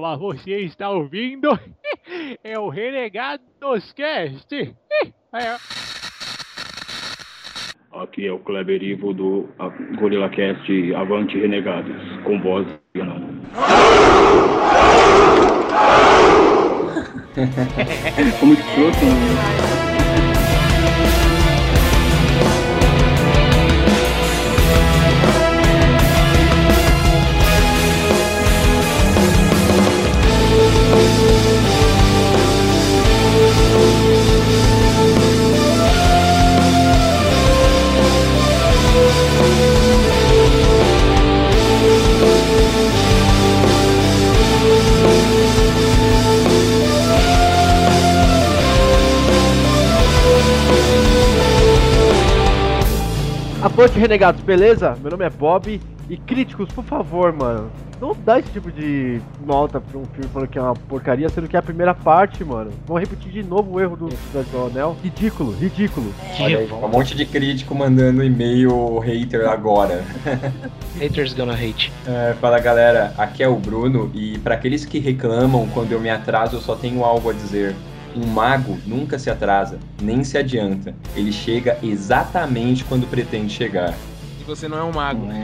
Mas você está ouvindo? É o Renegados Cast. É. Aqui é o Kleber Ivo do Gorilla Cast Avante Renegados, com voz e não. Como escroto, né? Avante Renegados, beleza? Meu nome é Bob e críticos, por favor, mano. Não dá esse tipo de nota pra um filme falando que é uma porcaria, sendo que é a primeira parte, mano. Vão repetir de novo o erro do Cidade do Anel. Ridículo, ridículo. Olha aí, um monte de crítico mandando e-mail hater agora. Haters gonna hate. É, fala galera, aqui é o Bruno e para aqueles que reclamam quando eu me atraso, eu só tenho algo a dizer. Um mago nunca se atrasa, nem se adianta. Ele chega exatamente quando pretende chegar. E você não é um mago.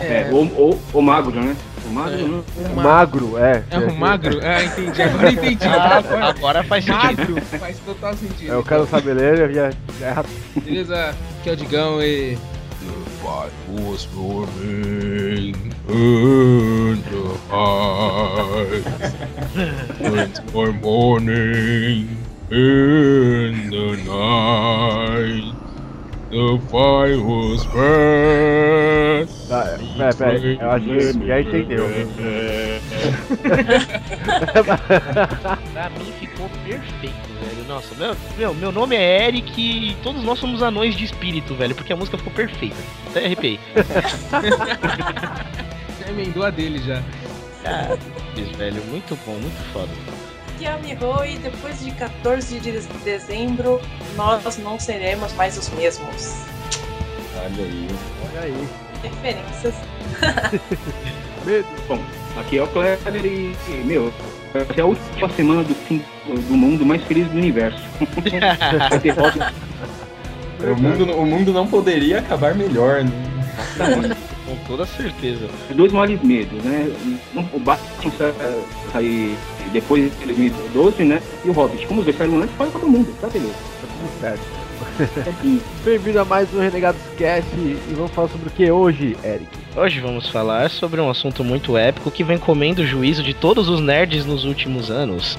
É, o, o, o magro, né? O magro, É. né? Um Magro, é. É um magro? Ah, entendi. Agora eu entendi. Ah, Agora agora faz sentido. magro faz total sentido. É, o cara sabe ler e é, é Beleza? Aqui é o Digão e. was roaring in the heights. Once more morning in the night. The fire was fast. Tá, pera, pera, eu acho que já entendeu. Pra mim ficou perfeito, velho. Nossa, meu, meu, meu nome é Eric e todos nós somos anões de espírito, velho, porque a música ficou perfeita. Até arrepiei. Já emendou a dele já. Ah, velho, muito bom, muito foda. Miho e depois de 14 de dezembro nós não seremos mais os mesmos. Olha aí. Olha aí. Referências. Medo. Bom, aqui é o Kleber e, e, meu, essa é a última semana do fim do mundo mais feliz do universo. Vai O mundo, o mundo não poderia acabar melhor, né? Com toda certeza. Os dois maiores medos, né? O Batman sa- sair depois de 2012, né? E o Hobbit. Como os dois saíram antes, pode todo mundo, tá beleza. Tá tudo certo. Certinho. Bem-vindo a mais um Renegados Cast e vamos falar sobre o que hoje, Eric? Hoje vamos falar sobre um assunto muito épico que vem comendo o juízo de todos os nerds nos últimos anos.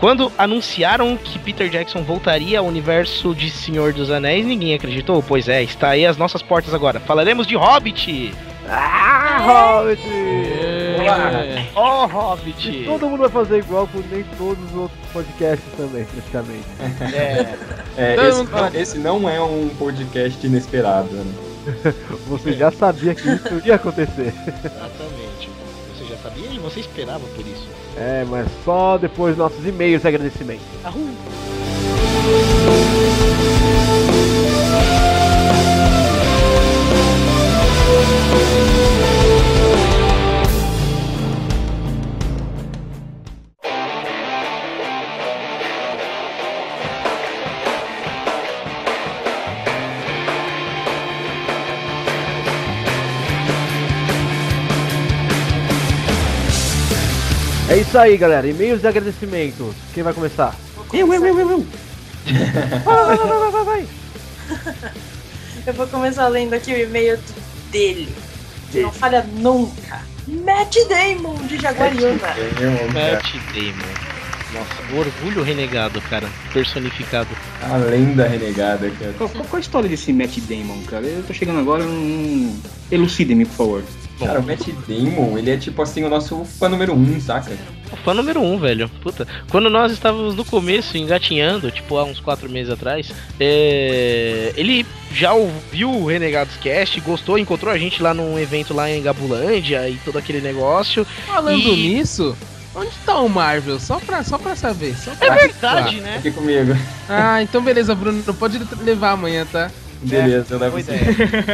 Quando anunciaram que Peter Jackson voltaria ao universo de Senhor dos Anéis, ninguém acreditou. Pois é, está aí às nossas portas agora. Falaremos de Hobbit! Ah, Hobbit! É. Oh, Hobbit! Todo mundo vai fazer igual com nem todos os outros podcasts também, praticamente. É, É, esse, esse não é um podcast inesperado, né? Você já sabia que isso ia acontecer. exatamente. Você já sabia e você esperava por isso. É, mas só depois dos nossos e-mails de agradecimento. Ahum. É isso aí, galera. E-mails de agradecimento. Quem vai começar? Eu, eu, eu, eu, eu. Vai, vai, vai, vai, vai, vai. Eu vou começar lendo aqui o e-mail dele. Que não falha nunca. Matt Damon de Jaguariúna. Matt Damon. Nossa, o orgulho renegado, cara. Personificado. A lenda renegada, cara. Qual, qual- qual a história desse Matt Damon, cara? Eu tô chegando agora, não... Elucide-me, por favor. Cara, o Matt Damon, ele é tipo assim o nosso fã número um, saca? O fã número um, velho. Puta. Quando nós estávamos no começo, engatinhando, tipo há uns quatro meses atrás, é, ele já ouviu o Renegados Cast, gostou, encontrou a gente lá num evento lá em Gabulândia e todo aquele negócio. Falando E- nisso, onde tá o Marvel? Só pra, só pra saber. Só É pra verdade, né? Aqui comigo. Ah, então beleza, Bruno. Pode levar amanhã, tá? Beleza, eu levo ideia.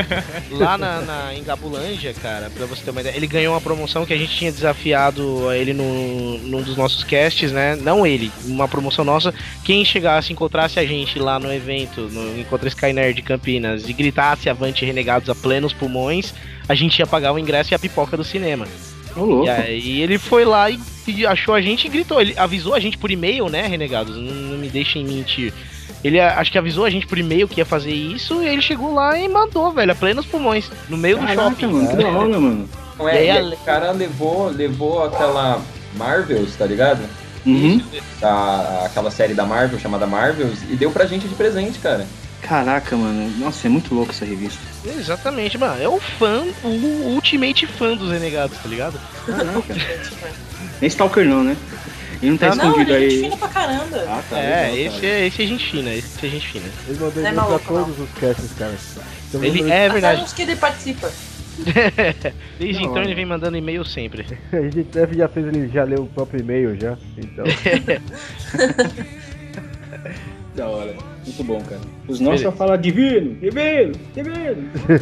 Lá na, na, em Gabulândia, cara, pra você ter uma ideia, ele ganhou uma promoção que a gente tinha desafiado ele no, num dos nossos casts, né? Não ele, uma promoção nossa. Quem chegasse, encontrasse a gente lá no evento, no Encontra Sky Nerd de Campinas, e gritasse Avante Renegados a plenos pulmões, a gente ia pagar o ingresso e a pipoca do cinema. Louco. E aí ele foi lá e, e achou a gente e gritou. Ele avisou a gente por e-mail, né, Renegados? Não, não me deixem mentir. Ele a- acho que avisou a gente por e-mail que ia fazer isso e ele chegou lá e mandou, velho, a plenos pulmões, no meio do Caraca, shopping. mano, que da hora, mano. Não E é, aí e a- o cara levou, levou aquela Marvels, tá ligado? Uhum. Da, aquela série da Marvel chamada Marvels e deu pra gente de presente, cara. Caraca, mano. Nossa, é muito louco essa revista. Exatamente, mano. É o fã, o ultimate fã dos Renegados, tá ligado? Caraca. Nem Stalker não, né? Ele não tá Não, escondido ele é gente aí. fina pra caramba. Ah, tá. é, legal, esse cara. é, esse é gente fina, esse é gente fina. Ele mandou Não é pra maluco, todos os casts, cara. Então, Ele é Até verdade. uns que ele participa. Desde Da então ele vem mandando e-mail sempre. A gente deve já fez ele já leu o próprio e-mail já. Então. Da hora. Muito bom, cara. Os nossos só falam divino, divino, divino.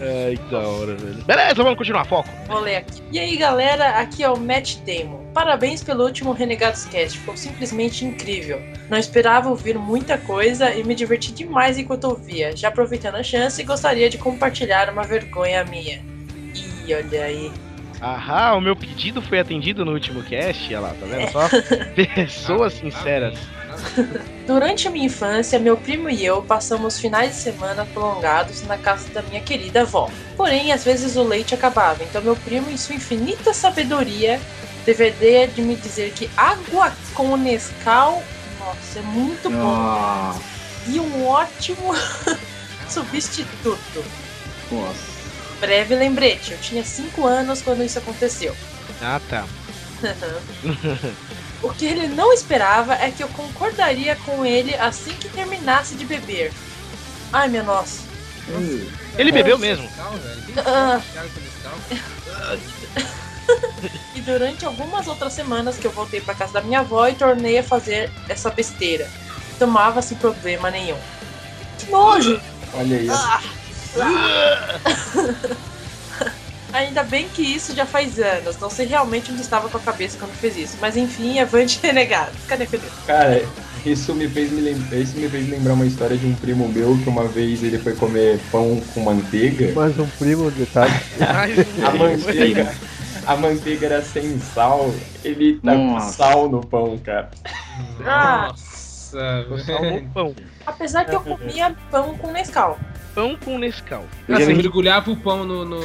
Ai, que da hora, velho. Beleza, vamos continuar, foco. Vou ler aqui. E aí, galera, aqui é o Matt Damon. Parabéns pelo último Renegados Cast, ficou simplesmente incrível. Não esperava ouvir muita coisa e me diverti demais enquanto ouvia. Já aproveitando a chance, gostaria de compartilhar uma vergonha minha. Ih, olha aí. Ahá, o meu pedido foi atendido no último cast, olha lá, tá vendo só? Pessoas sinceras. Durante a minha infância, meu primo e eu passamos finais de semana prolongados na casa da minha querida avó. Porém, às vezes o leite acabava, então meu primo, em sua infinita sabedoria, teve a ideia de me dizer que água com Nescau, nossa, é muito bom. E um ótimo substituto. nossa. Breve lembrete, eu tinha 5 anos quando isso aconteceu. Ah, tá. O que ele não esperava é que eu concordaria com ele assim que terminasse de beber. Ai, minha nossa. Ele bebeu mesmo. Ah. E durante algumas outras semanas que eu voltei pra casa da minha avó e tornei a fazer essa besteira. Tomava sem problema nenhum. Que nojo! Olha aí. Ah! Ainda bem que isso já faz anos. Não sei realmente onde estava com a cabeça quando fez isso. Mas enfim, avante renegado. Cadê Felipe? Cara, isso me fez me lembrar, isso me fez lembrar uma história de um primo meu que uma vez ele foi comer pão com manteiga. Mais um primo, detalhe. A manteiga, a manteiga era sem sal. Ele tá com sal no pão, cara. Nossa, sal no pão. Apesar que eu comia pão com Nescau. Pão com Nescau. Ah, você mergulhava o pão no. no...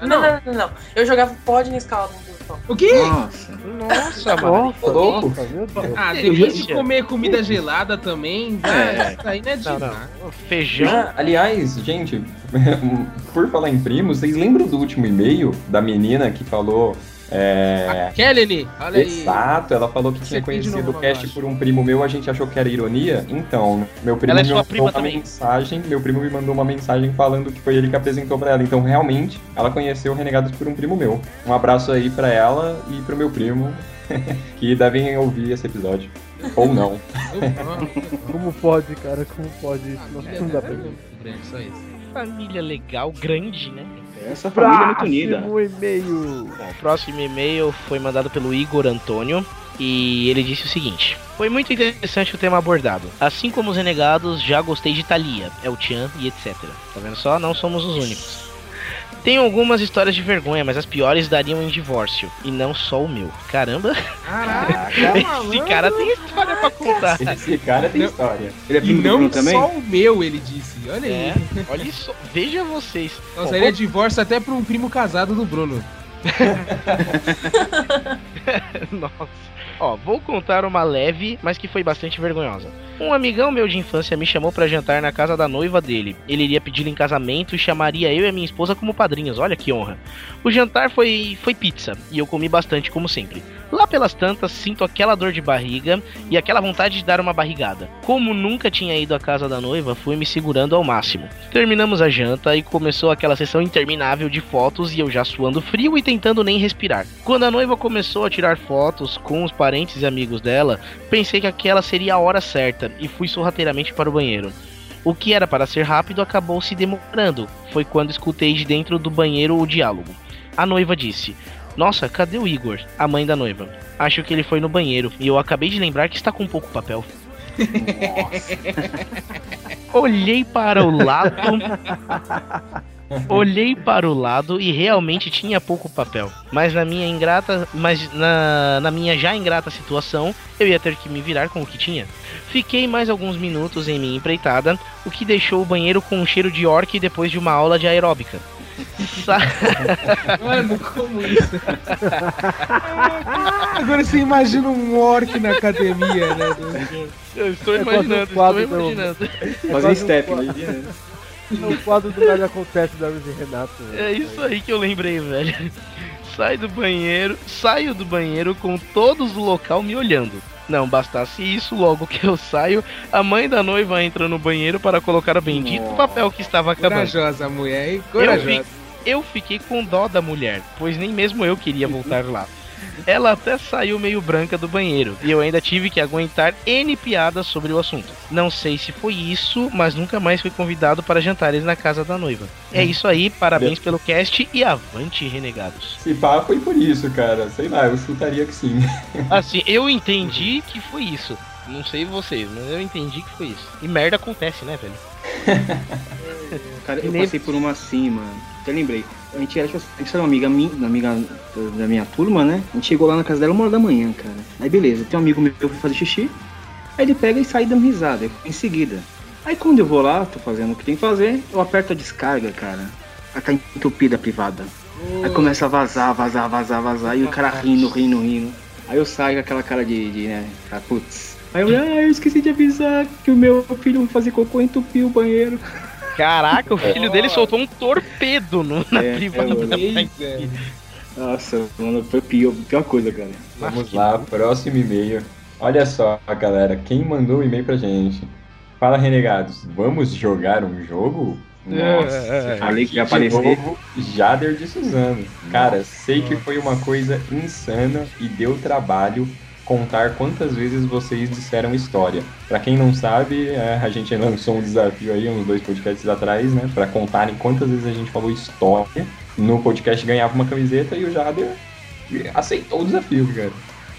Não, não. não, não, não. Eu jogava de Nescau dentro do. O quê? Nossa. Nossa, mano. Nossa, louco. Deus. Ah, Que depois de comer comida gelada também, É. isso aí não é Não, demais. não. Feijão. Ah, aliás, gente, por falar em primo, vocês lembram do último e-mail da menina que falou. É, A Kelly, olha aí. Exato, ela falou que tinha Você de conhecido novo o cast por um primo meu, a gente achou que era ironia. Então, meu primo Ela é me sua mandou uma também. mensagem, meu primo me mandou uma mensagem falando que foi ele que apresentou pra ela. Então, realmente, ela conheceu o Renegados por um primo meu. Um abraço aí pra ela e pro meu primo, que devem ouvir esse episódio. Ou não. Como pode, cara? Como pode isso? Nossa, não dá pra ver. Grande, só isso. Família legal, grande, né? Essa família é muito unida. Próximo e-mail. Bom, o próximo e-mail foi mandado pelo Igor Antônio. E ele disse o seguinte: Foi muito interessante o tema abordado. Assim como os renegados, já gostei de Thalia, El Chan e etc. Tá vendo só? Não somos os únicos. Tenho algumas histórias de vergonha, mas as piores dariam em divórcio. E não só o meu. Caramba, Caraca, esse cara tem história pra contar. Esse cara tem história. Ele é E não também? só o meu, ele disse. Olha aí. É, olha só, veja vocês. Nossa, Bom, ele é divórcio até pra um primo casado do Bruno. Nossa. Ó, vou contar uma leve, mas que foi bastante vergonhosa. Um amigão meu de infância me chamou pra jantar na casa da noiva dele. Ele iria pedi-la em casamento e chamaria eu e a minha esposa como padrinhos. Olha que honra. O jantar foi foi pizza e eu comi bastante como sempre. Lá pelas tantas, sinto aquela dor de barriga e aquela vontade de dar uma barrigada. Como nunca tinha ido à casa da noiva, fui me segurando ao máximo. Terminamos a janta e começou aquela sessão interminável de fotos e eu já suando frio e tentando nem respirar. Quando a noiva começou a tirar fotos com os parentes e amigos dela, pensei que aquela seria a hora certa e fui sorrateiramente para o banheiro. O que era para ser rápido acabou se demorando. Foi quando escutei de dentro do banheiro o diálogo. A noiva disse: Nossa, cadê o Igor? A mãe da noiva. Acho que ele foi no banheiro e eu acabei de lembrar que está com pouco papel. Olhei para o lado. Olhei para o lado e realmente tinha pouco papel. Mas na minha ingrata, mas na, na minha já ingrata situação, eu ia ter que me virar com o que tinha. Fiquei mais alguns minutos em minha empreitada, o que deixou o banheiro com um cheiro de orc depois de uma aula de aeróbica. Mano, como isso? Agora você imagina um orc na academia, né? eu estou É quase um imaginando, quadro estou do- imaginando. Fazer quase um step, imagina. né? O quadro do Nada Acontece da Luiz e Renato. É isso aí que eu lembrei, velho. Sai do banheiro, saio do banheiro com todos do local me olhando. Não bastasse isso, logo que eu saio, a mãe da noiva entra no banheiro para colocar o bendito Nossa. papel que estava acabando. Corajosa a mulher, hein? Eu, Corajosa. fi- eu fiquei com dó da mulher, pois nem mesmo eu queria voltar lá. Ela até saiu meio branca do banheiro e eu ainda tive que aguentar N piadas sobre o assunto. Não sei se foi isso, mas nunca mais fui convidado para jantares na casa da noiva. É isso aí, parabéns pelo cast e avante, renegados. Esse papo foi por isso, cara. Sei lá, eu chutaria que sim. Assim, eu entendi que foi isso. Não sei vocês, mas eu entendi que foi isso. E merda acontece, né, velho? Cara, eu passei por uma assim, mano. Até lembrei. A gente era, tipo, a gente era uma amiga minha, amiga da minha turma, né? A gente chegou lá na casa dela uma hora da manhã, cara. Aí beleza, tem um amigo meu que foi fazer xixi. Aí ele pega e sai dando risada, em seguida. Aí quando eu vou lá, tô fazendo o que tem que fazer, eu aperto a descarga, cara. Aí tá entupida a privada. Aí começa a vazar, vazar, vazar, vazar. E o cara rindo, rindo, rindo. Aí eu saio com aquela cara de, de né, cara, putz. Aí eu, ah, eu esqueci de avisar que o meu filho vai fazer cocô e entupiu o banheiro. Caraca, o filho dele soltou um torpedo no, na É, privada. é. Eita. Nossa, mano, foi pior, pior coisa, cara. Vamos lá, próximo e-mail. Olha só, galera, quem mandou o e-mail pra gente? Fala, renegados, vamos jogar um jogo? Nossa, Falei que ia de aparecer. novo, Jader de Suzano. Cara, sei que foi uma coisa insana e deu trabalho contar quantas vezes vocês disseram história. Pra quem não sabe, é, a gente lançou um desafio aí uns dois podcasts atrás, né, Pra contarem quantas vezes a gente falou história. No podcast ganhava uma camiseta e o Jader aceitou o desafio, cara.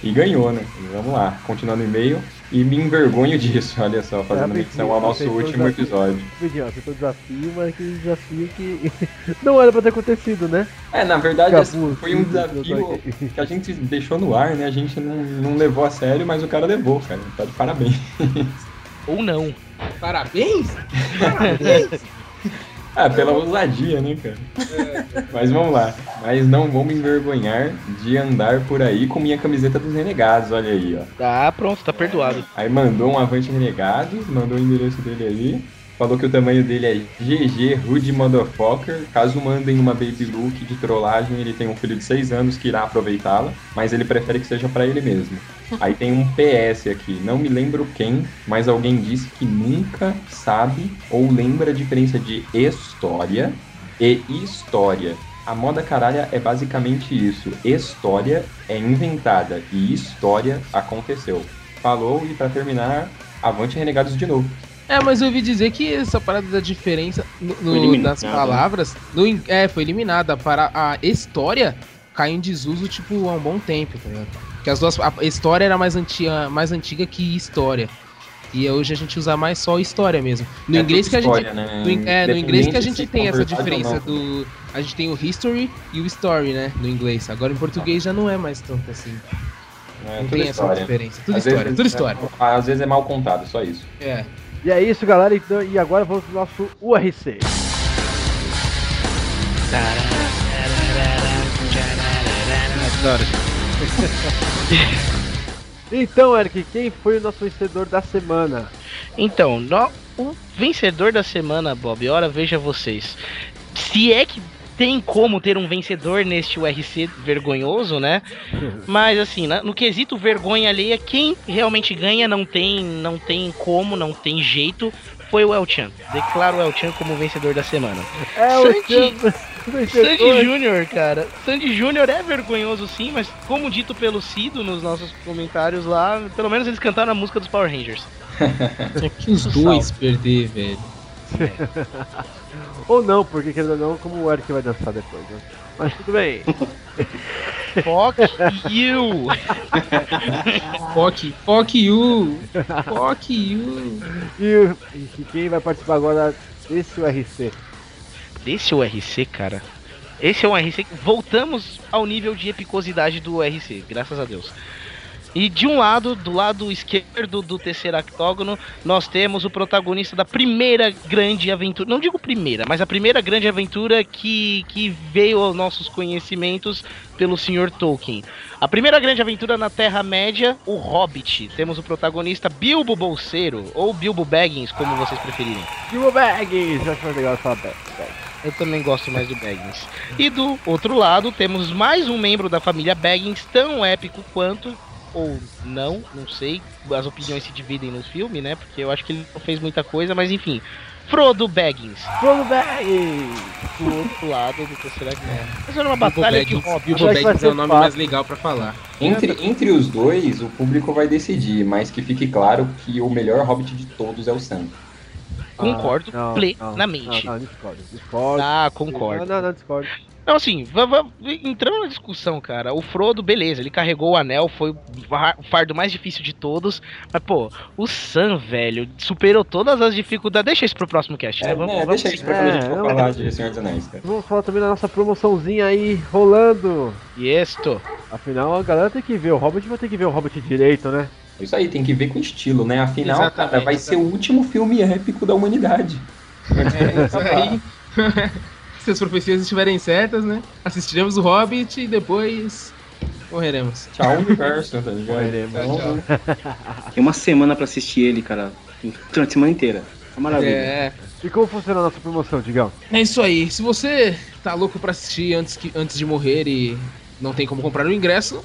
E ganhou, né? Vamos lá, continuando o e-mail. E me envergonho disso, olha só, fazendo É, menção ao nosso último desafio. episódio. Ó, aceitou o desafio, mas aquele desafio que não era pra ter acontecido, né? É, na verdade, Acabou, foi um desafio que a gente deixou no ar, né? A gente não, não levou a sério, mas o cara levou, cara. Tá de parabéns. Ou não. Parabéns? Ah, pela ousadia, né, cara? Mas vamos lá. Mas não vou me envergonhar de andar por aí com minha camiseta dos renegados, olha aí, ó. Tá pronto, tá perdoado. Aí mandou um Avante Renegados, mandou o endereço dele aí. Falou que o tamanho dele é GG Rude Motherfucker. Caso mandem uma Baby Look de trollagem, ele tem um filho de 6 anos que irá aproveitá-la, mas ele prefere que seja pra ele mesmo. Aí tem um PS aqui, não me lembro quem, mas alguém disse que nunca sabe ou lembra a diferença de história e história. A moda caralha é basicamente isso. História é inventada e história aconteceu. Falou e pra terminar, avante renegados de novo. É, mas eu ouvi dizer que essa parada da diferença no, no- das palavras. no é, foi eliminada. Para a história caiu em desuso, tipo, há um bom tempo, tá ligado? Porque as duas. A história era mais antiga, mais antiga que história. E hoje a gente usa mais só história mesmo. No É inglês que a gente. história, né? No, é, no inglês que a gente tem essa diferença do. A gente tem o history e o story, né? No inglês. Agora em português já não é mais tanto assim. É, Não tem essa história. diferença. Tudo Às história, vezes- tudo história. é, às vezes é mal contado, só isso. É. E é isso, galera. Então, e agora vamos pro nosso URC. Adoro. Então, Eric, quem foi o nosso vencedor da semana? Então, no- o vencedor da semana, Bob, ora veja vocês. Se é que tem como ter um vencedor neste URC vergonhoso, né? Mas assim, no quesito vergonha alheia, quem realmente ganha não tem, não tem como, não tem jeito, foi o El Chan. Declaro o El Chan como vencedor da semana. É o Sandy- Sandy. Júnior, cara. Sandy Júnior é vergonhoso sim, mas como dito pelo Cido nos nossos comentários lá, pelo menos eles cantaram a música dos Power Rangers. É que os dois perder, velho. Ou não, porque querendo ou não, como o Eric vai dançar depois, né? Mas tudo bem. Fuck you! Fuck, fuck you! Fuck you! E, e quem vai participar agora desse URC? Esse é o RC, cara. Esse é um RC. que- Voltamos ao nível de epicosidade do RC, graças a Deus. E de um lado, do lado esquerdo do terceiro octógono, nós temos o protagonista da primeira grande aventura. Não digo primeira, mas a primeira grande aventura que, que veio aos nossos conhecimentos pelo Sr. Tolkien. A primeira grande aventura na Terra-média, o Hobbit. Temos o protagonista Bilbo Bolseiro, ou Bilbo Baggins, como vocês preferirem. Bilbo Baggins! Eu acho mais legal falar Baggins. Eu também gosto mais do Baggins. E do outro lado, temos mais um membro da família Baggins, tão épico quanto, ou não, não sei. As opiniões se dividem no filme, né? Porque eu acho que ele não fez muita coisa, mas enfim. Frodo Baggins, Bilbo Baggins! do outro lado do terceiro Mas era uma batalha de Baggins, Hobbit. Bilbo Baggins é o nome fácil. mais legal pra falar. Entre, entre os dois, o público vai decidir, mas que fique claro que o melhor hobbit de todos é o Sam. Concordo Ah, não, plenamente. Não, não, discordo. Discordo. Ah, concordo. Não, não, não, discordo. Não, assim, entrando na discussão, cara, o Frodo, beleza, ele carregou o anel, foi o fardo mais difícil de todos, mas, pô, o Sam, velho, superou todas as dificuldades. Deixa isso pro próximo cast, né? É, Vamos, né, vamos- deixa isso pra quando a gente É, for não. falar de Senhor dos Anéis, cara. Vamos falar também da nossa promoçãozinha aí rolando. Isto. Afinal, a galera tem que ver. O Hobbit vai ter que ver o Hobbit direito, né? Isso aí, tem que ver com estilo, né? Afinal, Exatamente, cara, vai ser o último filme épico da humanidade. É isso aí. Se as profecias estiverem certas, né? Assistiremos o Hobbit e depois morreremos. Tchau, universo, tá ligado? Morreremos. Então, Tem uma semana pra assistir ele, cara. Durante a semana inteira. É maravilha. É, E como funciona a nossa promoção, Digão? é isso aí. Se você tá louco pra assistir antes, que, antes de morrer e não tem como comprar o ingresso,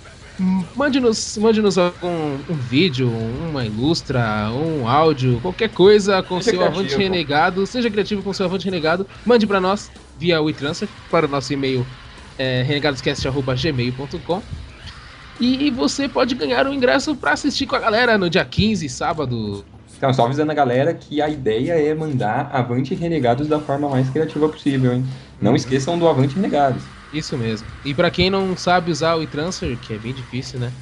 mande-nos mande algum um vídeo, uma ilustra, um áudio, qualquer coisa com Seja seu criativo. avante renegado. Seja criativo com seu avante renegado. Mande pra nós via WeTransfer para o nosso e-mail é, renegadoscast.gmail.com e você pode ganhar o ingresso pra assistir com a galera no dia 15, sábado. Então, só avisando a galera que a ideia é mandar Avante Renegados da forma mais criativa possível, hein? Não esqueçam do Avante Renegados. Isso mesmo. E pra quem não sabe usar o e-transfer, que é bem difícil, né?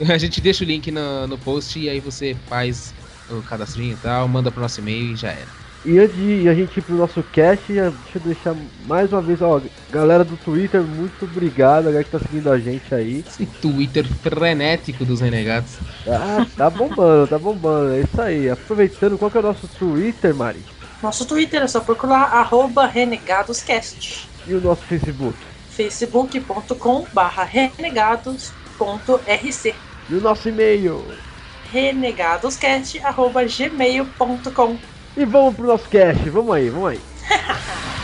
A gente deixa o link no, no post e aí você faz o cadastrinho e tal, manda pro nosso e-mail e já era. E antes de a gente ir pro nosso cast, deixa eu deixar mais uma vez, ó, galera do Twitter, muito obrigado, a galera que tá seguindo a gente aí. Esse Twitter frenético dos renegados. Ah, tá bombando, tá bombando, é isso aí. Aproveitando, qual que é o nosso Twitter, Mari? Nosso Twitter é só procurar arroba renegadoscast. E o nosso Facebook? facebook.com barra renegados.rc E o nosso e-mail? renegadoscast arroba gmail.com E vamos pro nosso cast, vamos aí, vamos aí.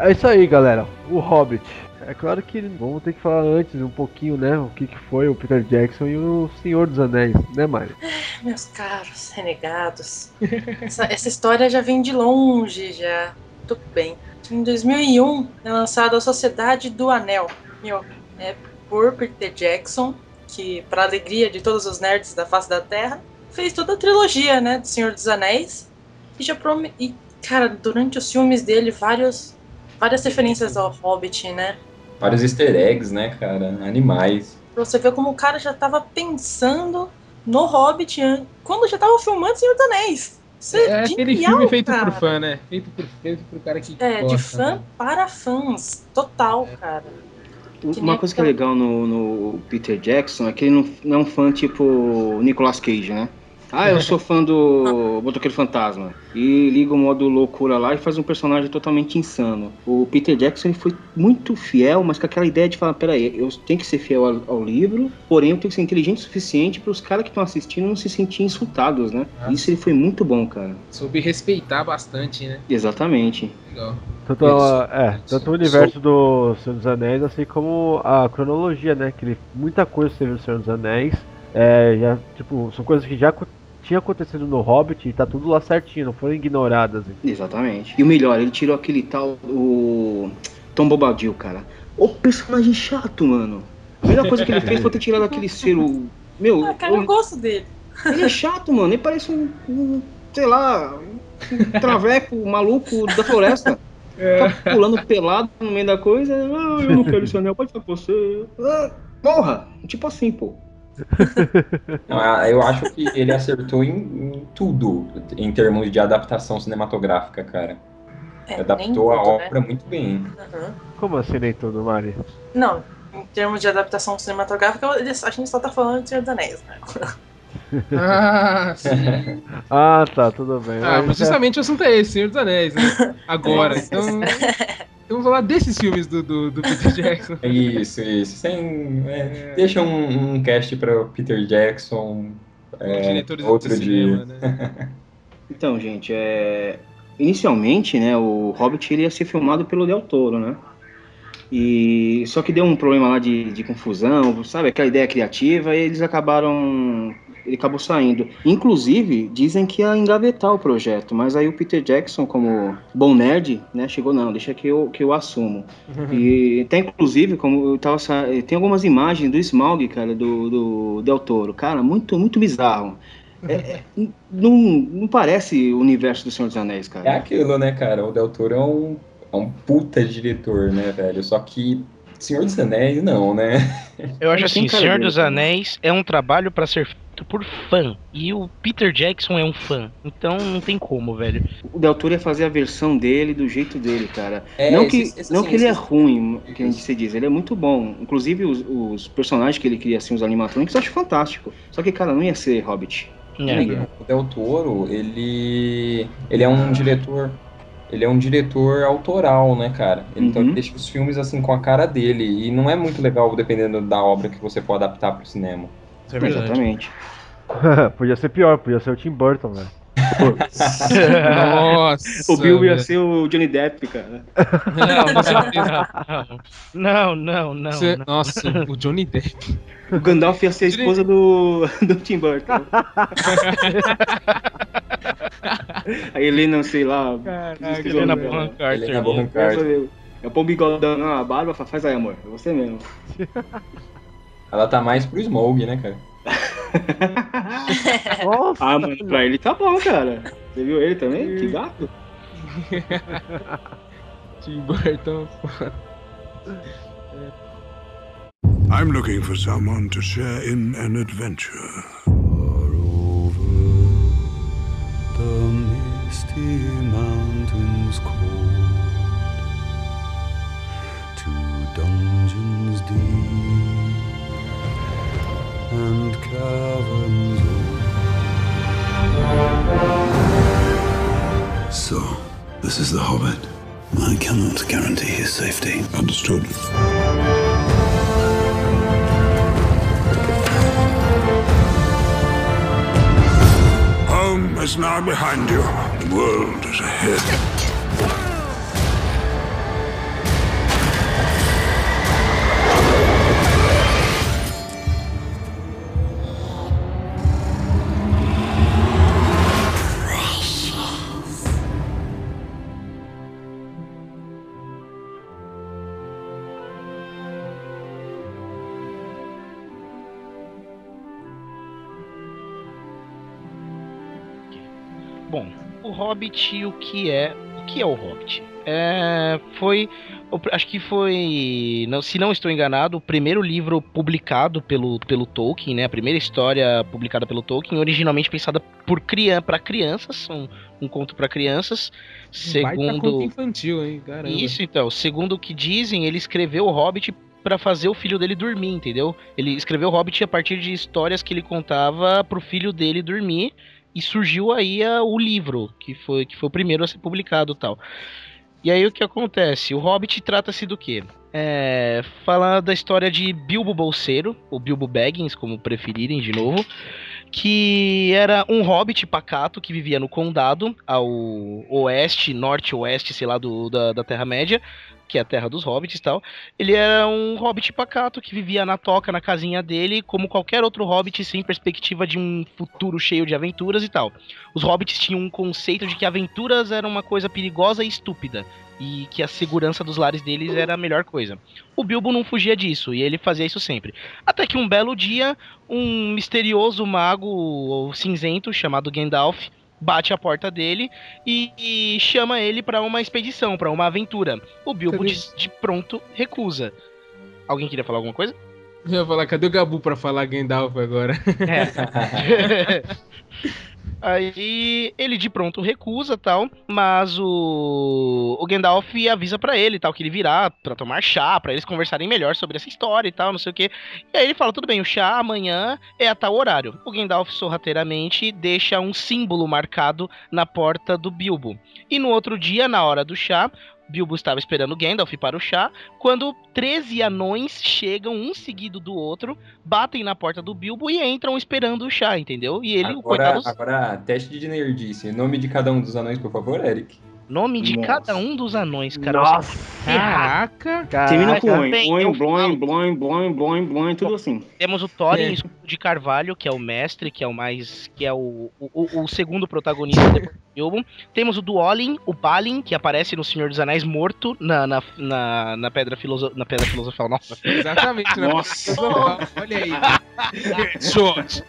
É isso aí, galera. O Hobbit. É claro que vamos ter que falar antes um pouquinho, né? O que, que foi o Peter Jackson e o Senhor dos Anéis, né, Mari? Meus caros renegados, essa, essa história já vem de longe, já. Tudo bem. Em 2001 é lançada a Sociedade do Anel, meu, é por Peter Jackson, que, para alegria de todos os nerds da face da Terra, fez toda a trilogia, né, do Senhor dos Anéis. E já prome... E, cara, durante os filmes dele, vários, várias referências ao Hobbit, né? Vários easter eggs, né, cara? Animais. Pra você ver como o cara já tava pensando no Hobbit an- quando já tava filmando Senhor dos Anéis. Isso É aquele genial, filme feito cara. por fã, né? Feito por, feito por cara que É, de gosta, fã né? para fãs. Total, cara. Que Uma coisa que é legal no, no Peter Jackson é que ele não, não é um fã tipo Nicolas Cage, né? Ah, eu sou fã do Motoqueiro Fantasma. E liga o modo loucura lá e faz um personagem totalmente insano. O Peter Jackson ele foi muito fiel, mas com aquela ideia de falar: peraí, eu tenho que ser fiel ao, ao livro, porém eu tenho que ser inteligente o suficiente para os caras que estão assistindo não se sentirem insultados, né? Ah, Isso ele foi muito bom, cara. Soube respeitar bastante, né? Exatamente. Legal. Tanto, a- é, tanto o universo do Senhor dos Anéis, assim como a cronologia, né? Que ele, muita coisa teve no Senhor dos Anéis. É, já, tipo, são coisas que já tinha acontecido no Hobbit e tá tudo lá certinho, não foram ignoradas. Exatamente. E o melhor, ele tirou aquele tal, o Tom Bobadil, cara. O personagem chato, mano. A melhor coisa que ele fez foi ter tirado aquele ser, o... Meu, Ah, cara, eu ele, gosto dele. ele é chato, mano. Ele parece um, um, sei lá, um traveco maluco da floresta. Tá pulando pelado no meio da coisa. Ah, eu não quero esse anel, pode ficar com você. Ah, porra, tipo assim, pô. Não, a- eu acho que ele acertou em, em tudo em termos de adaptação cinematográfica, cara. É, Adaptou a tudo, né? obra muito bem. Uhum. Como assim nem tudo, Mari? Não, em termos de adaptação cinematográfica, a gente só tá falando de Senhor dos Anéis, né? Ah, sim. Ah, tá, tudo bem. Ah, mas é- justamente o assunto é esse, Senhor dos Anéis, né? Agora. Então. Vamos falar desses filmes do, do, do Peter Jackson. Isso, isso. Sem, é, deixa um, um cast para Peter Jackson. é, outro do dia. cinema, né? Então, gente, é... inicialmente, né, o Hobbit ele ia ser filmado pelo Del Toro, né? E só que deu um problema lá de, de confusão, sabe, aquela ideia criativa, e eles acabaram, ele acabou saindo. Inclusive, dizem que ia engavetar o projeto, mas aí o Peter Jackson, como bom nerd, né, chegou não, deixa que eu que eu assumo. E tem inclusive, como eu tava, tem algumas imagens do Smaug, cara, do, do Del Toro, cara, muito muito bizarro. É, é, não, não parece o universo do Senhor dos Anéis, cara. É aquilo, né, cara? O Del Toro é um, é um puta diretor, né, velho? Só que Senhor dos Anéis, não, né? Eu acho assim, Senhor dele dos. Anéis é um trabalho pra ser feito por fã. E o Peter Jackson é um fã. Então não tem como, velho. O Del Toro ia fazer a versão dele do jeito dele, cara. É, não que, esses- esses- não que ele é esses- ruim, que a gente se diz, ele é muito bom. Inclusive os, os personagens que ele cria, assim, os animatrônicos, eu acho fantástico. Só que, cara, não ia ser Hobbit. É. O Del Toro, ele, ele é um diretor. Ele é um diretor autoral, né, cara? Então Uhum. ele deixa os filmes assim com a cara dele. E não é muito legal dependendo da obra que você for adaptar pro cinema. Isso é verdade. Exatamente. podia ser pior, podia ser o Tim Burton, velho. Nossa. O Bill ia ser o Johnny Depp, cara. Não, não. Não, não, não. Você- não. Nossa, o Johnny Depp. O Gandalf ia ser a esposa do, do Tim Burton. Aí ele não sei lá. o Helena dela. Bonham Carter. Helena Bonham. Carter. Eu põe um bigodão na barba, fala, faz aí, amor. É você mesmo. Ela tá mais pro Smoke, né, cara? Nossa, Ah, mano, pra ele tá bom, cara. Você viu ele também? Que gato. Tim Burton. I'm looking for someone to share in an adventure. Far Over the misty mountains cold to dungeons deep and caverns old. So, this is the Hobbit. I cannot guarantee his safety. Understood. Home is now behind you. The world is ahead. Bom, o Hobbit, o que é que é o Hobbit? É, foi, o- acho que foi, não, se não estou enganado, o primeiro livro publicado pelo, pelo Tolkien, né? A primeira história publicada pelo Tolkien, originalmente pensada por crian para crianças, um, um conto para crianças. Baita conto Segundo infantil, hein? Caramba. isso, então. Segundo o que dizem, ele escreveu o Hobbit pra fazer o filho dele dormir, entendeu? Ele escreveu o Hobbit a partir de histórias que ele contava pro filho dele dormir e surgiu aí a- o livro, que foi, que foi o primeiro a ser publicado tal. E aí o que acontece? O Hobbit trata-se do quê? É, da história de Bilbo Bolseiro, ou Bilbo Baggins, como preferirem de novo, que era um hobbit pacato que vivia no condado, ao oeste, norte-oeste, sei lá, do, da, da Terra-média, que é a terra dos hobbits e tal. Ele era um hobbit pacato que vivia na toca, na casinha dele, como qualquer outro hobbit, sem perspectiva de um futuro cheio de aventuras e tal. Os hobbits tinham um conceito de que aventuras eram uma coisa perigosa e estúpida. E que a segurança dos lares deles era a melhor coisa. O Bilbo não fugia disso, e ele fazia isso sempre. Até que um belo dia, um misterioso mago cinzento chamado Gandalf bate a porta dele e, e chama ele pra uma expedição, pra uma aventura. O Bilbo de, de pronto recusa. Alguém queria falar alguma coisa? Eu ia falar, cadê o Gabu pra falar Gandalf agora? É. Aí ele de pronto recusa tal, mas o, o Gandalf avisa pra ele tal que ele virá pra tomar chá, pra eles conversarem melhor sobre essa história e tal, não sei o que. E aí ele fala tudo bem, o chá amanhã é a tal horário. O Gandalf sorrateiramente deixa um símbolo marcado na porta do Bilbo. E no outro dia, na hora do chá, Bilbo estava esperando Gandalf para o chá, quando 13 anões chegam um seguido do outro, batem na porta do Bilbo e entram esperando o chá, entendeu? E ele, o Agora, coitado, agora, teste de nerdice. Nome de cada um dos anões, por favor, Eric. Nome de Nossa. cada um dos anões, cara. Nossa, Caraca! Termina com oin, oin, eu bloin, falo. bloin, bloin, bloin, bloin, tudo assim. Temos o Thorin É. De Carvalho, que é o mestre, que é o mais. que é o, o, o segundo protagonista depois do Bilbo. Temos o Duolin, o Balin, que aparece no Senhor dos Anéis morto na, na, na, na pedra, filoso, na pedra filosofal. Nossa. Exatamente, né? Nossa. Olha aí. Headshot.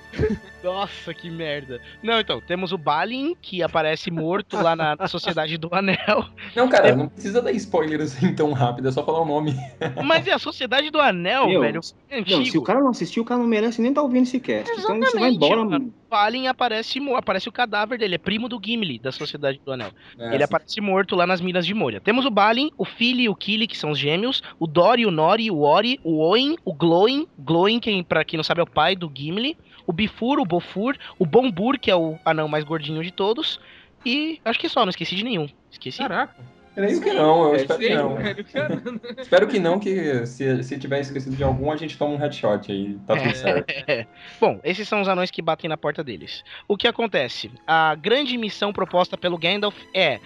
Nossa, que merda. Não, então, temos o Balin, que aparece morto lá na, na Sociedade do Anel. Não, cara, não precisa dar spoiler assim tão rápido, é só falar o nome. Mas é a Sociedade do Anel, Meu, velho. É antigo. Não, se o cara não assistiu, o cara não merece nem estar ouvindo esse cast. Então você vai Exatamente, embora. mano. Balin aparece, aparece o cadáver dele, é primo do Gimli, da Sociedade do Anel. É, Ele aparece morto lá nas minas de Moria. Temos o Balin, o Fili e o Kili, que são os gêmeos, o Dori, o Nori, o Ori, o Oin, o Glowin, Glowin, quem, pra quem não sabe é o pai do Gimli, o Bifur, o Bofur, o Bombur, que é o anão mais gordinho de todos, e acho que só, não esqueci de nenhum. Esqueci? Caraca. Creio que não, eu É espero que feio, não. velho. Caramba. Espero que não, que se, se tiver esquecido de algum, a gente toma um headshot aí, tá tudo certo. Bom, esses são os anões que batem na porta deles. O que acontece? A grande missão proposta pelo Gandalf é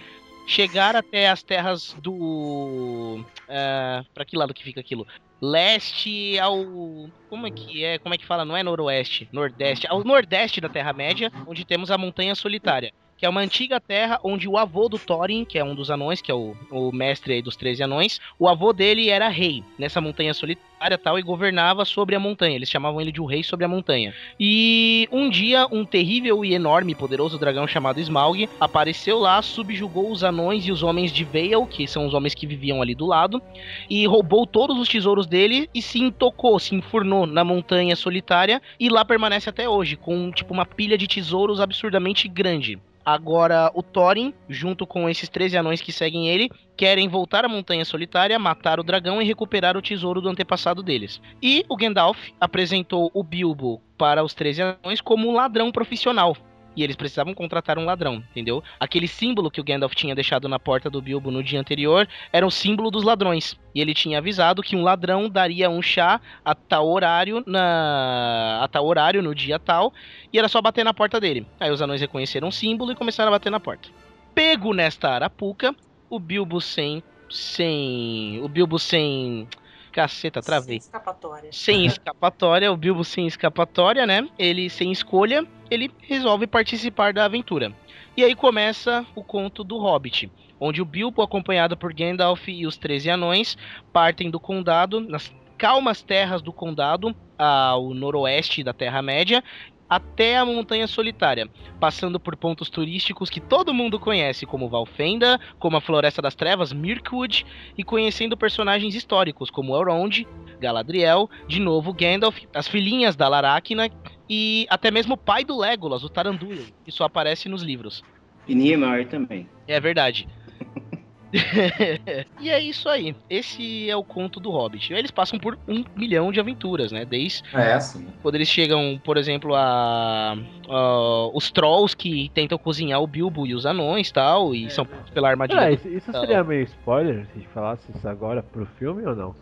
chegar até as terras do. Uh, para que lado que fica aquilo? Leste ao. Como é que é? Como é que fala? Não é noroeste, nordeste. Ao nordeste da Terra-média, onde temos a Montanha Solitária. Que é uma antiga terra onde o avô do Thorin, que é um dos anões, que é o, o mestre dos 13 anões, o avô dele era rei nessa montanha solitária tal e governava sobre a montanha. Eles chamavam ele de o rei sobre a montanha. E um dia, um terrível e enorme e poderoso dragão chamado Smaug apareceu lá, subjugou os anões e os homens de Vale, que são os homens que viviam ali do lado, e roubou todos os tesouros dele e se intocou, se enfurnou na montanha solitária e lá permanece até hoje, com tipo uma pilha de tesouros absurdamente grande. Agora, o Thorin, junto com esses 13 anões que seguem ele, querem voltar à Montanha Solitária, matar o dragão e recuperar o tesouro do antepassado deles. E o Gandalf apresentou o Bilbo para os 13 anões como um ladrão profissional. E eles precisavam contratar um ladrão, entendeu? Aquele símbolo que o Gandalf tinha deixado na porta do Bilbo no dia anterior era o símbolo dos ladrões. E ele tinha avisado que um ladrão daria um chá a tal horário na a tal horário no dia tal, e era só bater na porta dele. Aí os anões reconheceram o símbolo e começaram a bater na porta. Pego nesta arapuca, o Bilbo sem sem o Bilbo sem caceta, travei. Sem escapatória. Sem escapatória, o Bilbo sem escapatória, né? Ele sem escolha, ele resolve participar da aventura. E aí começa o conto do Hobbit, onde o Bilbo, acompanhado por Gandalf e os 13 anões, partem do condado, nas calmas terras do condado, ao noroeste da Terra-média, até a Montanha Solitária, passando por pontos turísticos que todo mundo conhece, como Valfenda, como a Floresta das Trevas, Mirkwood, e conhecendo personagens históricos como Elrond, Galadriel, de novo Gandalf, as filhinhas da Laracna e até mesmo o pai do Legolas, o Taranduil, que só aparece nos livros. E Niemeyer também. É verdade. e é isso aí. Esse é o conto do Hobbit. Eles passam por um milhão de aventuras, né? Desde É assim. quando eles chegam, por exemplo, a, a- os trolls que tentam cozinhar o Bilbo e os anões tal, e são pela armadilha. Do- isso, seria meio spoiler se a gente falasse isso agora pro filme ou não?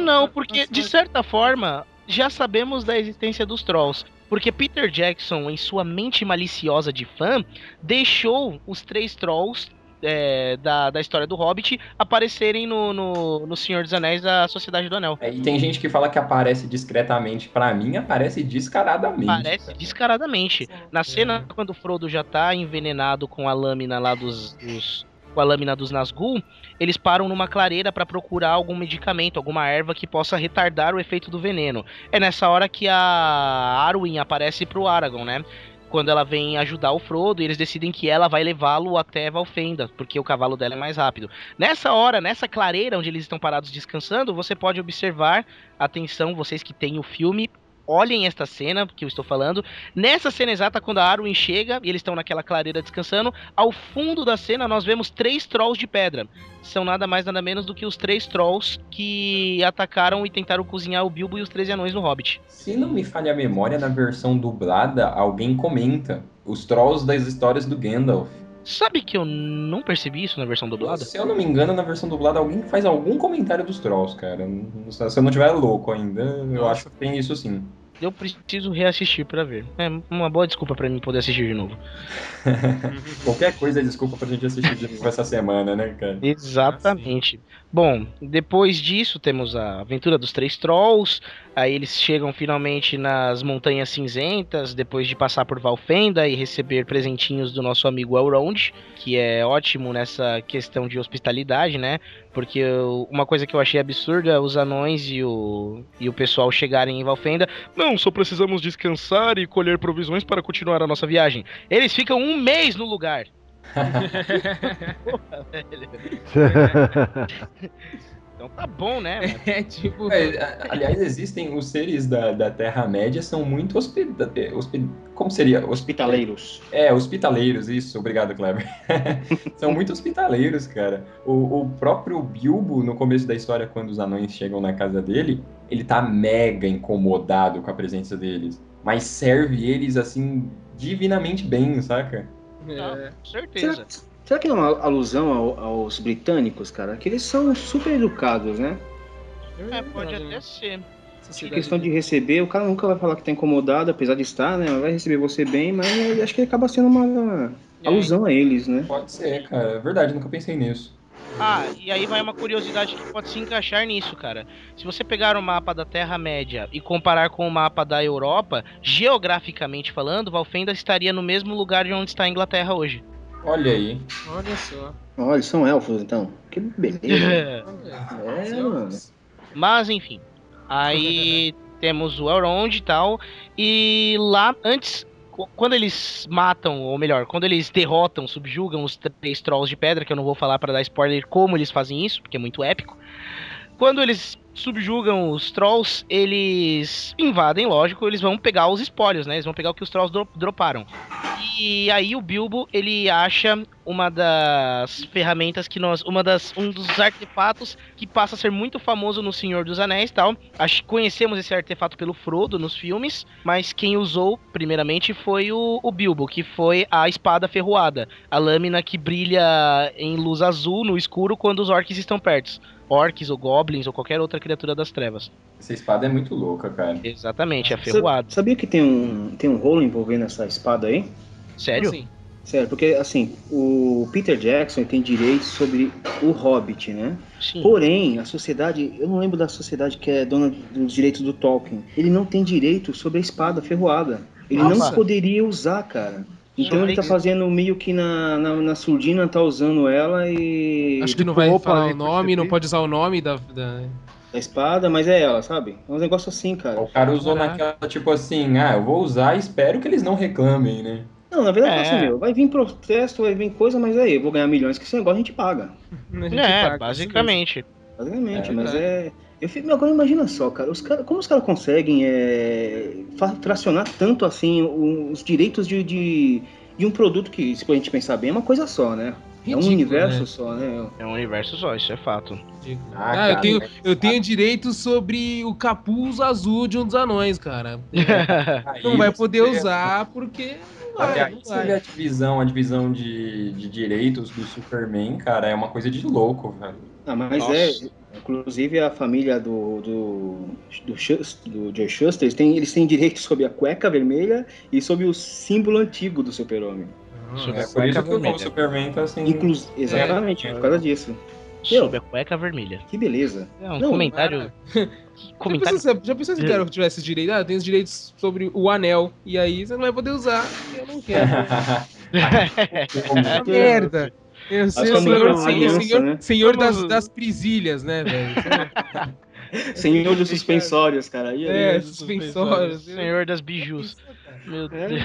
Não, porque de certa forma já sabemos da existência dos trolls. Porque Peter Jackson, em sua mente maliciosa de fã, deixou os três trolls é, da, da história do Hobbit aparecerem no, no, no Senhor dos Anéis da Sociedade do Anel. É, e tem gente que fala que aparece discretamente. Pra mim, aparece descaradamente. Parece descaradamente. Na cena, quando o Frodo já tá envenenado com a lâmina lá dos. dos- com a lâmina dos Nazgûl, eles param numa clareira pra procurar algum medicamento, alguma erva que possa retardar o efeito do veneno. É nessa hora que a Arwen aparece pro Aragorn, né? Quando ela vem ajudar o Frodo, eles decidem que ela vai levá-lo até Valfenda, porque o cavalo dela é mais rápido. Nessa hora, nessa clareira onde eles estão parados descansando, você pode observar, atenção, vocês que têm o filme, olhem esta cena que eu estou falando. Nessa cena exata, quando a Arwen chega e eles estão naquela clareira descansando, ao fundo da cena nós vemos três trolls de pedra. São nada mais nada menos do que os três trolls que atacaram e tentaram cozinhar o Bilbo e os três anões no Hobbit. Se não me falha a memória, na versão dublada, alguém comenta os trolls das histórias do Gandalf. Sabe que eu não percebi isso na versão dublada? Se eu não me engano, na versão dublada, alguém faz algum comentário dos trolls, cara. Se eu não tiver louco ainda, eu acho que tem isso sim. Eu preciso reassistir pra ver. É uma boa desculpa pra mim poder assistir de novo. Qualquer coisa é desculpa pra gente assistir de novo essa semana, né, cara? Exatamente. Bom, depois disso temos a aventura dos três trolls. Aí eles chegam finalmente nas Montanhas Cinzentas, depois de passar por Valfenda e receber presentinhos do nosso amigo Elrond, que é ótimo nessa questão de hospitalidade, né? Porque eu- uma coisa que eu achei absurda os anões e o, e o pessoal chegarem em Valfenda. Não, só precisamos descansar e colher provisões para continuar a nossa viagem. Eles ficam um mês no lugar. Porra, velho. Então tá bom, né? É tipo. É, aliás, existem os seres da, da Terra-média são muito hospita hospi- como seria? Hospi- Hospitaleiros. É, hospitaleiros, isso, obrigado, Kleber. são muito hospitaleiros, cara. O, o próprio Bilbo, no começo da história, quando os anões chegam na casa dele, ele tá mega incomodado com a presença deles. Mas serve eles, assim, divinamente bem, saca? É. Com certeza. Será, será que é uma alusão ao- aos britânicos, cara? Que eles são super educados, né? É, pode até ser. Em questão de receber, o cara nunca vai falar que tá incomodado, apesar de estar, né? Vai receber você bem, mas acho que acaba sendo uma, uma alusão a eles, né? Pode ser, cara. É verdade, nunca pensei nisso. Ah, e aí vai uma curiosidade que pode se encaixar nisso, cara. Se você pegar o mapa da Terra-média e comparar com o mapa da Europa, geograficamente falando, Valfenda estaria no mesmo lugar de onde está a Inglaterra hoje. Olha aí. Olha só. Olha, são elfos, então. Que beleza. É, mano. Mas enfim. Aí temos o Elrond e tal. E lá, antes, quando eles matam, ou melhor, quando eles derrotam, subjugam os três trolls de pedra, que eu não vou falar pra dar spoiler como eles fazem isso, porque é muito épico. Quando eles subjugam os trolls, eles invadem, lógico, eles vão pegar os espólios, né? Eles vão pegar o que os trolls dro- droparam. E aí o Bilbo, ele acha uma das ferramentas que nós, uma das um dos artefatos que passa a ser muito famoso no Senhor dos Anéis, tal. Acho que conhecemos esse artefato pelo Frodo nos filmes, mas quem usou primeiramente foi o, o Bilbo, que foi a espada ferroada, a lâmina que brilha em luz azul no escuro quando os orcs estão perto. Orcs ou goblins ou qualquer outra criatura das trevas. Essa espada é muito louca, cara. Exatamente, é Sa- ferroada. Sabia que tem um, tem um rolo envolvendo essa espada aí? Sério? Assim, Sério, porque assim, o Peter Jackson tem direitos sobre o Hobbit, né? Sim. Porém, a sociedade, eu não lembro da sociedade que é dona dos direitos do Tolkien. Ele não tem direito sobre a espada ferroada. Ele Nossa. não poderia usar, cara. Então ele tá fazendo meio que na, na, na surdina, tá usando ela e. acho que não vai Opa, falar o nome, não pode usar o nome da. da- da espada, mas é ela, sabe? É uns negócios assim, cara. O cara usou Caraca. naquela, tipo assim, ah, eu vou usar e espero que eles não reclamem, né? Não, na verdade, É. assim, meu, vai vir protesto, vai vir coisa, mas aí, eu vou ganhar milhões que esse negócio a gente paga. A gente É, paga, basicamente. Basicamente, É mas é. Eu fico, agora imagina só, cara, os cara como os caras conseguem é, fracionar tanto assim os direitos de, de, de um produto que, se a gente pensar bem, é uma coisa só, né? é um Ridículo, universo né? só, né? É um universo só, isso é fato. Ridículo. Ah, Ah, cara, eu, tenho, é- eu tenho direito sobre o capuz azul de um dos anões, cara. Aí Não vai poder usar porque Até aí vai. a divisão, a divisão de, de direitos do Superman, cara, é uma coisa de louco, velho. Ah, mas Nossa. é. Inclusive a família do, do, do, do Joe Shuster, eles têm, eles têm direito sobre a cueca vermelha e sobre o símbolo antigo do super-homem. Sobre É a por cueca isso que o vermelha. Superman tá assim. Inclus... Exatamente, É. por causa disso. Sobre a cueca vermelha. Que beleza. É um Não, comentário. que Já comentário. pensou, se- já pensou se o cara tivesse direito? Ah, tem os direitos sobre o anel. E aí você não vai poder usar. Eu não quero. Uma merda. Eu sei, é senhor, senhor, senhor, né? senhor das, das prisilhas, né, velho? Senhor dos suspensórios, cara. E aí? É, suspensórios. Senhor das bijus. Meu É. Deus.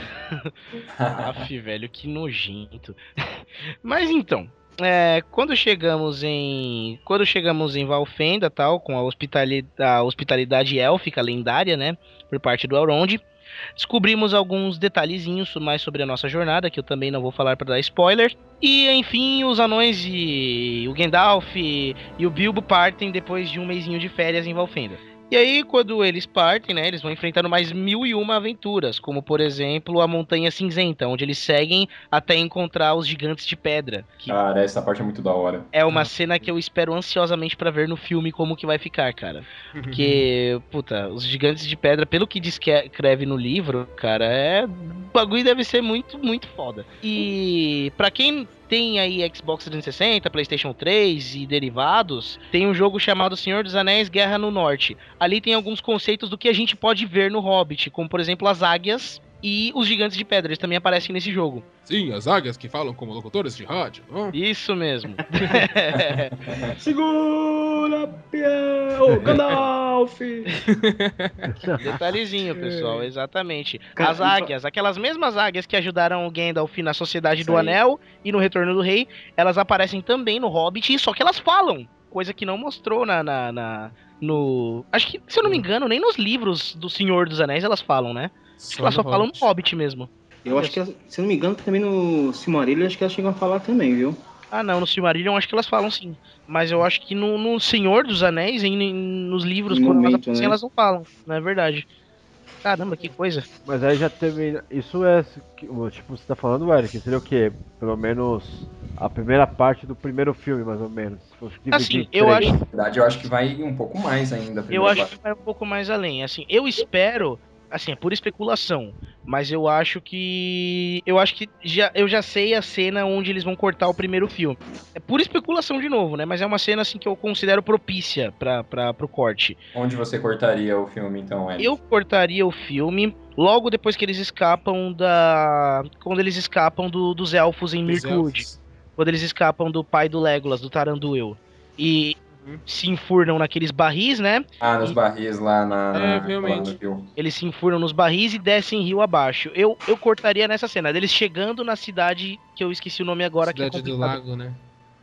Aff, velho, que nojento. Mas então, é, quando chegamos em. Quando chegamos em Valfenda, tal, com a hospitalidade, a hospitalidade élfica lendária, né? Por parte do Elrond. Descobrimos alguns detalhezinhos mais sobre a nossa jornada, que eu também não vou falar para dar spoiler. E enfim, os anões e o Gandalf e o Bilbo partem depois de um mêsinho de férias em Valfenda. E aí, quando eles partem, né, eles vão enfrentando mais mil e uma aventuras, como por exemplo a Montanha Cinzenta, onde eles seguem até encontrar os gigantes de pedra. Que Cara, essa parte é muito da hora. é uma cena que eu espero ansiosamente pra ver no filme como que vai ficar, cara. Porque, puta, os gigantes de pedra, pelo que descreve no livro, cara, é. O bagulho deve ser muito, muito foda. E pra quem tem aí Xbox 360, PlayStation 3 e derivados, tem um jogo chamado Senhor dos Anéis Guerra no Norte. Ali tem alguns conceitos do que a gente pode ver no Hobbit, como por exemplo as águias e os gigantes de pedra. Eles também aparecem nesse jogo. Sim, as águias que falam como locutores de rádio. Hum. Isso mesmo. Segura, peão! Gandalf! Detalhezinho, pessoal, exatamente. Cara, As águias, aquelas mesmas águias que ajudaram o Gandalf na Sociedade do. Anel e no Retorno do Rei, elas aparecem também no Hobbit, só que elas falam. Coisa que não mostrou na, na, na- no. Acho que, se eu não me engano, nem nos livros do Senhor dos Anéis elas falam, né? Acho que elas só falam no Hobbit. Mesmo. Eu acho que, elas- se não me engano, também no Silmarillion, acho que elas chegam a falar também, viu? Ah, não, no Silmarillion acho que elas falam sim. Mas eu acho que no, no Senhor dos Anéis, em, em- nos livros, No quando elas momento, aparecem, né? elas não falam, não é verdade. Caramba, que coisa. Mas aí já teve. Isso é. Tipo, você tá falando, Eric, seria o quê? Pelo menos a primeira parte do primeiro filme, mais ou menos. Se fosse dividir Assim, eu acho Na verdade, eu acho que vai um pouco mais ainda. Eu acho parte. que vai um pouco mais além. Assim, eu espero, assim, é pura especulação, mas eu acho que eu acho que já eu já sei a cena onde eles vão cortar o primeiro filme. É pura especulação de novo, né? Mas é uma cena assim que eu considero propícia para para pro corte. Onde você cortaria o filme, então, Eric? Eu cortaria o filme logo depois que eles escapam da quando eles escapam do- dos elfos em Mirkwood, quando eles escapam do pai do Legolas, do Taranduil. E se enfurnam naqueles barris, né? Ah, nos barris lá na. É, realmente. lá. Eles se enfurnam nos barris e descem rio abaixo. Eu, eu cortaria nessa cena, deles chegando na cidade que eu esqueci o nome agora, Cidade que é do. Lago, né?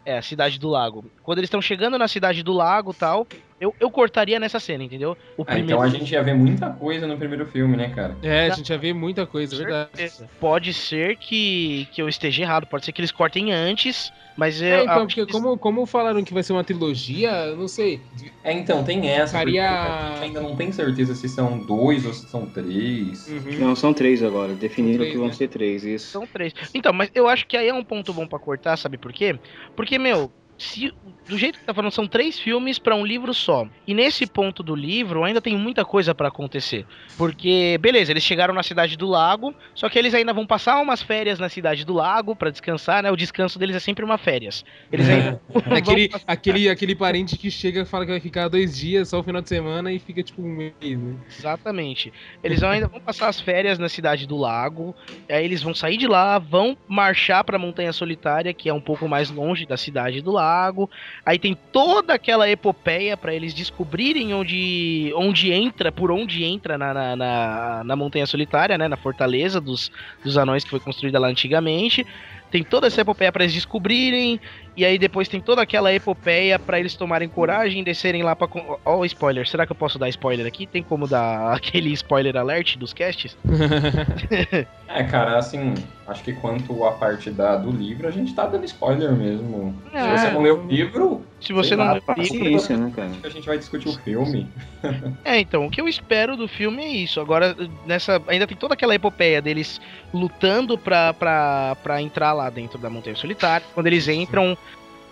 É, a cidade do lago. Quando eles estão chegando na cidade do lago tal, eu, eu cortaria nessa cena, entendeu? O Ah, então a gente ia ver muita coisa no primeiro filme, né, cara? É, a gente já vê muita coisa, é verdade. Certeza. Pode ser que, que eu esteja errado, pode ser que eles cortem antes, mas eu. É, então, porque que- como, como falaram que vai ser uma trilogia, eu não sei. É, então, tem essa. Faria- porque a gente ainda não tem certeza se são dois ou se são três. Uhum. Não, são três agora. Definiram três, que vão né? ser três, isso. São três. Então, mas eu acho que aí é um ponto bom pra cortar, sabe por quê? Porque, meu, se do jeito que tá falando, são três filmes pra um livro só. E nesse ponto do livro ainda tem muita coisa pra acontecer. Porque, beleza, eles chegaram na cidade do lago, só que eles ainda vão passar umas férias na cidade do lago pra descansar, né? O descanso deles é sempre uma férias. Eles ainda vão Aquele, passar- aquele, aquele parente que chega e fala que vai ficar dois dias, só o final de semana, e fica tipo um mês, né? Exatamente. Eles ainda vão passar as férias na cidade do lago. Aí eles vão sair de lá, vão marchar pra Montanha Solitária, que é um pouco mais longe da cidade do lago. Lago. Aí tem toda aquela epopeia pra eles descobrirem onde, onde entra, por onde entra na, na, na, na Montanha Solitária, né? Na fortaleza dos, dos anões que foi construída lá antigamente. Tem toda essa epopeia pra eles descobrirem. E aí depois tem toda aquela epopeia pra eles tomarem coragem e descerem lá pra. Ó, o spoiler. Será que eu posso dar spoiler aqui? Tem como dar aquele spoiler alert dos casts? É, cara, assim, acho que quanto a parte da, do livro, a gente tá dando spoiler mesmo. É. Se você não leu o livro, Se você não leu o livro, Paciência, né, cara? a gente vai discutir o filme. É, então, o que eu espero do filme é isso. Agora, nessa. Ainda tem toda aquela epopeia deles lutando pra, pra, pra entrar lá dentro da Montanha Solitária. Quando eles entram,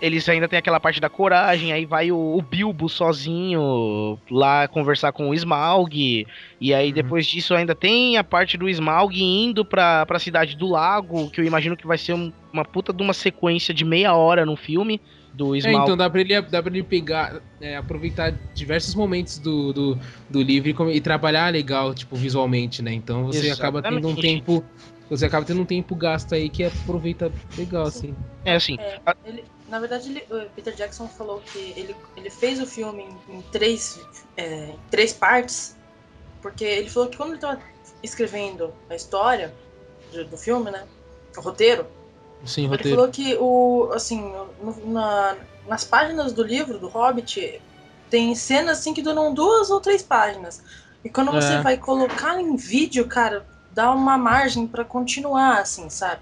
eles ainda tem aquela parte da coragem, aí vai o, o Bilbo sozinho lá conversar com o Smaug. E aí depois disso ainda tem a parte do Smaug indo pra, pra cidade do lago, que eu imagino que vai ser um- uma puta de uma sequência de meia hora no filme. Do É, Smaug. então dá pra ele, dá pra ele pegar, é, aproveitar diversos momentos do, do, do livro e, e trabalhar legal, tipo, visualmente, né? Então você acaba tendo um Exatamente. tempo. Você acaba tendo um tempo gasto aí que aproveita legal, assim. É assim, É, ele- na verdade, ele- o Peter Jackson falou que ele, ele fez o filme em, em três, é, em três partes, porque ele falou que quando ele estava escrevendo a história do, do filme, né, o roteiro, Sim, ele roteiro. falou que o, assim, no- na- nas páginas do livro do Hobbit tem cenas assim que duram duas ou três páginas. E quando você É. vai colocar em vídeo, cara, dá uma margem pra continuar, assim, sabe?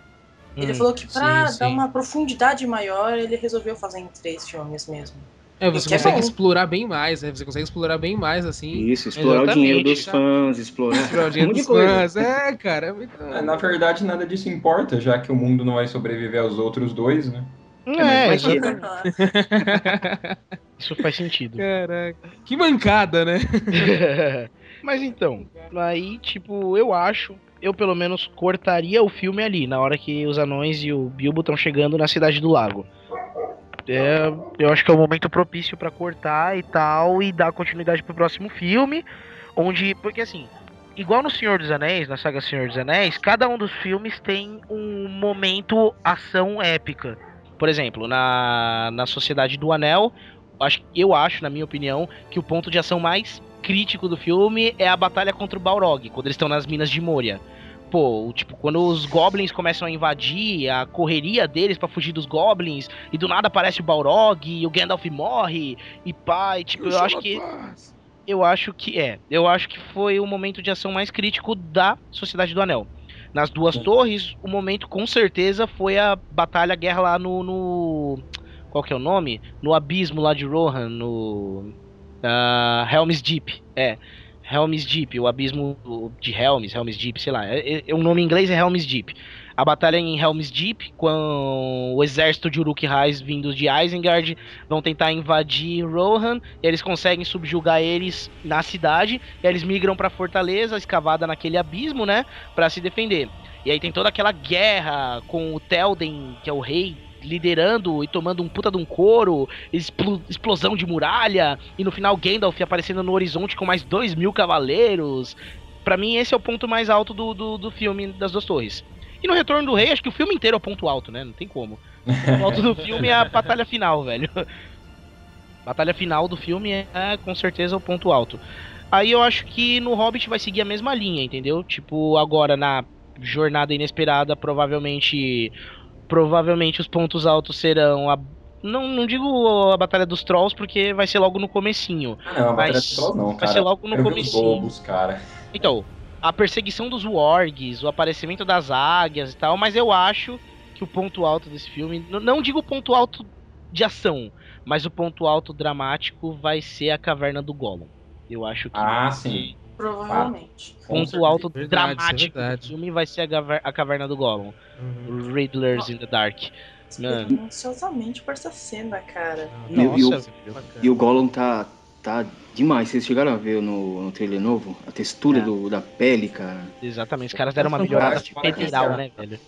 Ele Hum, falou que pra sim, dar sim. uma profundidade maior, ele resolveu fazer em três filmes mesmo. É, você é consegue bom. explorar bem mais, né? Você consegue explorar bem mais, assim. Isso, explorar o dinheiro dos fãs, explorar Explorar o dinheiro dos coisa. fãs. É, cara. É muito... É, na verdade, nada disso importa, já que o mundo não vai sobreviver aos outros dois, né? É, exatamente. Isso faz sentido. Caraca. Que mancada, né? Mas então, aí, tipo, eu acho, eu pelo menos cortaria o filme ali, na hora que os anões e o Bilbo estão chegando na cidade do lago. É, eu acho que é o momento propício pra cortar e tal, e dar continuidade pro próximo filme, onde, porque assim, igual no Senhor dos Anéis, na saga Senhor dos Anéis, cada um dos filmes tem um momento ação épica. Por exemplo, na, na Sociedade do Anel, acho, eu acho, na minha opinião, que o ponto de ação mais crítico do filme é a batalha contra o Balrog, quando eles estão nas minas de Moria. Pô, tipo, quando os goblins começam a invadir, a correria deles pra fugir dos goblins, e do nada aparece o Balrog, e o Gandalf morre, e e, tipo, eu acho que eu acho que é. Eu acho que foi o momento de ação mais crítico da Sociedade do Anel. Nas duas torres, o momento com certeza foi a batalha, a guerra lá no, no- qual que é o nome? No abismo lá de Rohan, no ah, Helm's Deep. É. Helm's Deep, o abismo de Helm's, Helm's Deep, sei lá. É, é- o nome em inglês é Helm's Deep. A batalha em Helm's Deep, com o exército de Uruk-hais vindos de Isengard vão tentar invadir Rohan, eles conseguem subjugar eles na cidade, eles migram pra fortaleza, escavada naquele abismo, né, Pra se defender. E aí tem toda aquela guerra com o Telden, que é o rei, liderando e tomando um puta de um couro, explo- explosão de muralha, e no final Gandalf aparecendo no horizonte com mais dois mil cavaleiros. Pra mim, esse é o ponto mais alto do, do, do filme das duas torres. E no Retorno do Rei, acho que o filme inteiro é o ponto alto, né? Não tem como. O ponto alto do filme é a batalha final, velho. Batalha final do filme é, é, com certeza o ponto alto. Aí eu acho que no Hobbit vai seguir a mesma linha, entendeu? Tipo, agora na Jornada Inesperada, provavelmente. Provavelmente os pontos altos serão a. Não, não digo a Batalha dos Trolls, porque vai ser logo no comecinho. Ah, não, a Batalha Mas dos Trolls não, vai cara. ser logo no ver os comecinho. lobos, cara. Então, a perseguição dos wargs, o aparecimento das águias e tal, mas eu acho que o ponto alto desse filme, não digo o ponto alto de ação, mas o ponto alto dramático vai ser a caverna do Gollum. Eu acho que Ah, sim. Provavelmente. ponto alto Verdade, é dramático do verdade. filme vai ser a, gaver- a caverna do Gollum. Uhum. Riddlers in the Dark. Esperando ansiosamente por essa cena, cara. E o- e o- Nossa, E o Gollum tá, tá demais. Vocês chegaram a ver no, no trailer novo? A textura É. do, da pele, cara. exatamente. Os caras deram uma melhorada federal, né, velho?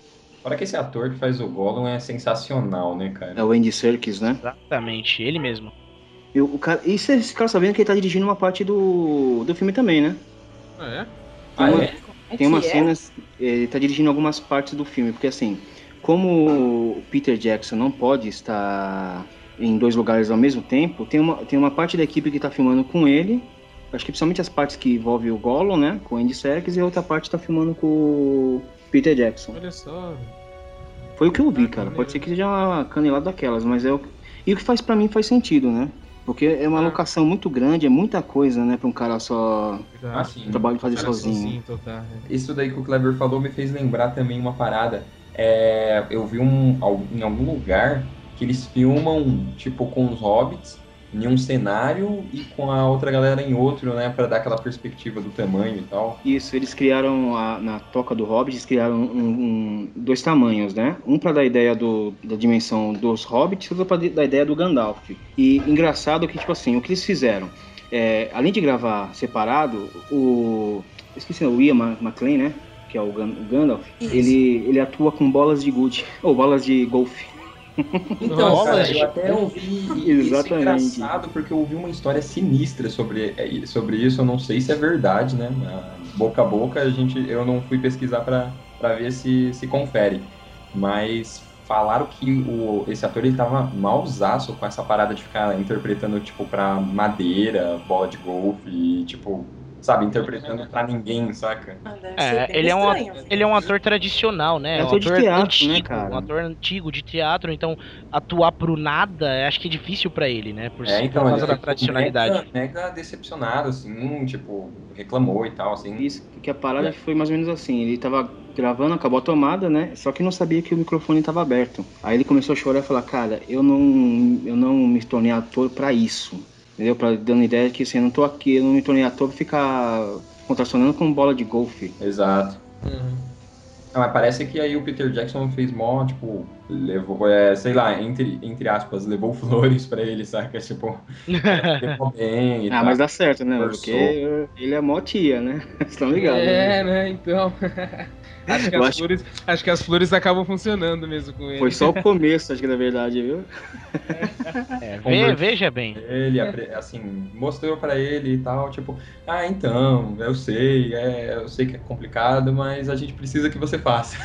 Fora que esse ator que faz o Gollum é sensacional, né, cara? É o Andy Serkis, né? Exatamente, ele mesmo. E o, cara, e vocês ficaram sabendo que ele tá dirigindo uma parte do, do filme também, né? Ah, é? Tem, Ah, uma- é? É tem umas que é? cenas. Ele tá dirigindo algumas partes do filme, porque assim, como o Peter Jackson não pode estar em dois lugares ao mesmo tempo, tem uma, tem uma parte da equipe que tá filmando com ele, acho que principalmente as partes que envolvem o Gollum, né, com o Andy Serkis, e a outra parte tá filmando com o Peter Jackson. Olha só. Foi o que eu vi, Ah, cara. Pode ser que seja uma canelada daquelas, mas é o E o que faz pra mim faz sentido, né? Porque é uma Ah. locação muito grande, é muita coisa, né, pra um cara só. Assim, o trabalho de fazer sozinho. sozinho, total? Isso daí que o Clever falou me fez lembrar também uma parada. É, eu vi um, em algum lugar que eles filmam, tipo, com os hobbits em um cenário e com a outra galera em outro, né? Pra dar aquela perspectiva do tamanho e tal. Isso, eles criaram a- na toca do Hobbit, eles criaram um- um- dois tamanhos, né? Um para dar ideia do, da dimensão dos Hobbits e outro para dar ideia do Gandalf. E engraçado que, tipo assim, o que eles fizeram, é, além de gravar separado, o. eu Esqueci, o Ian McLean, né? Que é o, Gan- o Gandalf, Isso. ele, ele atua com bolas de gude, ou bolas de golfe. Então, Nossa, cara, eu até ouvi isso é engraçado porque eu ouvi uma história sinistra sobre, é, sobre isso. Eu não sei se é verdade, né? Ah, Boca a boca, a gente, eu não fui pesquisar pra ver se se confere. Mas falaram que o, esse ator ele tava malzaço com essa parada de ficar interpretando tipo pra madeira, bola de golfe e tipo, sabe, interpretando pra ninguém, saca? Ah, É, ele é um estranho. Ele é um ator tradicional, né? É um ator de teatro, antigo, né, cara? um ator antigo de teatro, então atuar pro nada, acho que é difícil pra ele, né? Por, É, então, por ele causa da ficou tradicionalidade. Mega, mega decepcionado, assim, tipo, reclamou e tal, assim. Isso, que a parada foi mais ou menos assim, ele tava gravando, acabou a tomada, né? Só que não sabia que o microfone estava aberto. Aí ele começou a chorar e falar, cara, eu não, eu não me tornei ator pra isso. Entendeu? Pra, dando ideia que assim, eu não tô aqui, eu não me tornei ator pra ficar contracionando com bola de golfe. Exato. Uhum. Ah, mas parece que aí o Peter Jackson fez mó, tipo, levou, é, sei lá, entre, entre aspas, levou flores pra ele, saca? Tipo, levou bem e Ah, tal. mas dá certo, né? Forçou. Porque ele é mó tia, né? Vocês estão ligados? É, né? né? Então. Acho, que as acho- flores, acho que as flores acabam funcionando mesmo com ele. Foi só o começo, acho que na verdade, viu? É, ve- Conver- veja bem. Ele, assim, mostrou pra ele e tal, tipo, ah, então, eu sei, é, eu sei que é complicado, mas a gente precisa que você faça.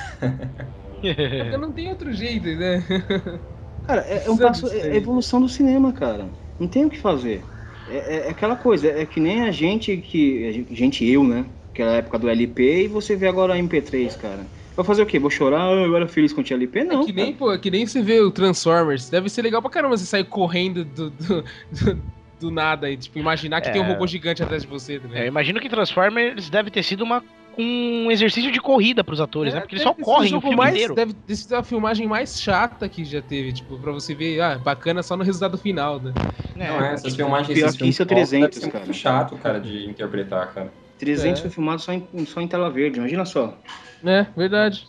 Porque não tem outro jeito, né? Cara, é, é um passo, é a evolução do cinema, cara. Não tem o que fazer. É, é- é aquela coisa, é que nem a gente que. a gente- gente, eu, né? Aquela época do LP e você vê agora a MP3, cara. Vai fazer o quê? Vou chorar, ah, eu era feliz com o LP? Não. é que nem, pô, é que nem você vê o Transformers. Deve ser legal pra caramba você sair correndo do, do, do, do nada e, tipo, imaginar que É. tem um robô gigante atrás de você, tá É, imagino que Transformers deve ter sido uma, um exercício de corrida pros atores, né? Porque eles só correm o filme mais, inteiro. Deve ter sido a filmagem mais chata que já teve, tipo, pra você ver, ah, bacana só no resultado final, né? É, Não, é, essas filmagens, pior esses que isso é filmes 300, deve ser cara. muito chato, cara, de interpretar, cara. 300 É. foi filmado só em, só em tela verde, imagina só. É, verdade.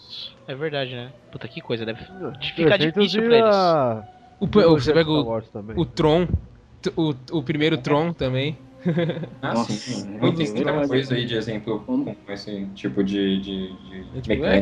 É verdade, né? Puta, que coisa. Deve De ficar difícil de pra eles. a- O, de você pega o, o Tron, o, o primeiro Tron também. Ah, Nossa, sim. Muita verdade. coisa aí de exemplo Como? com esse tipo de, de, de É, tipo, é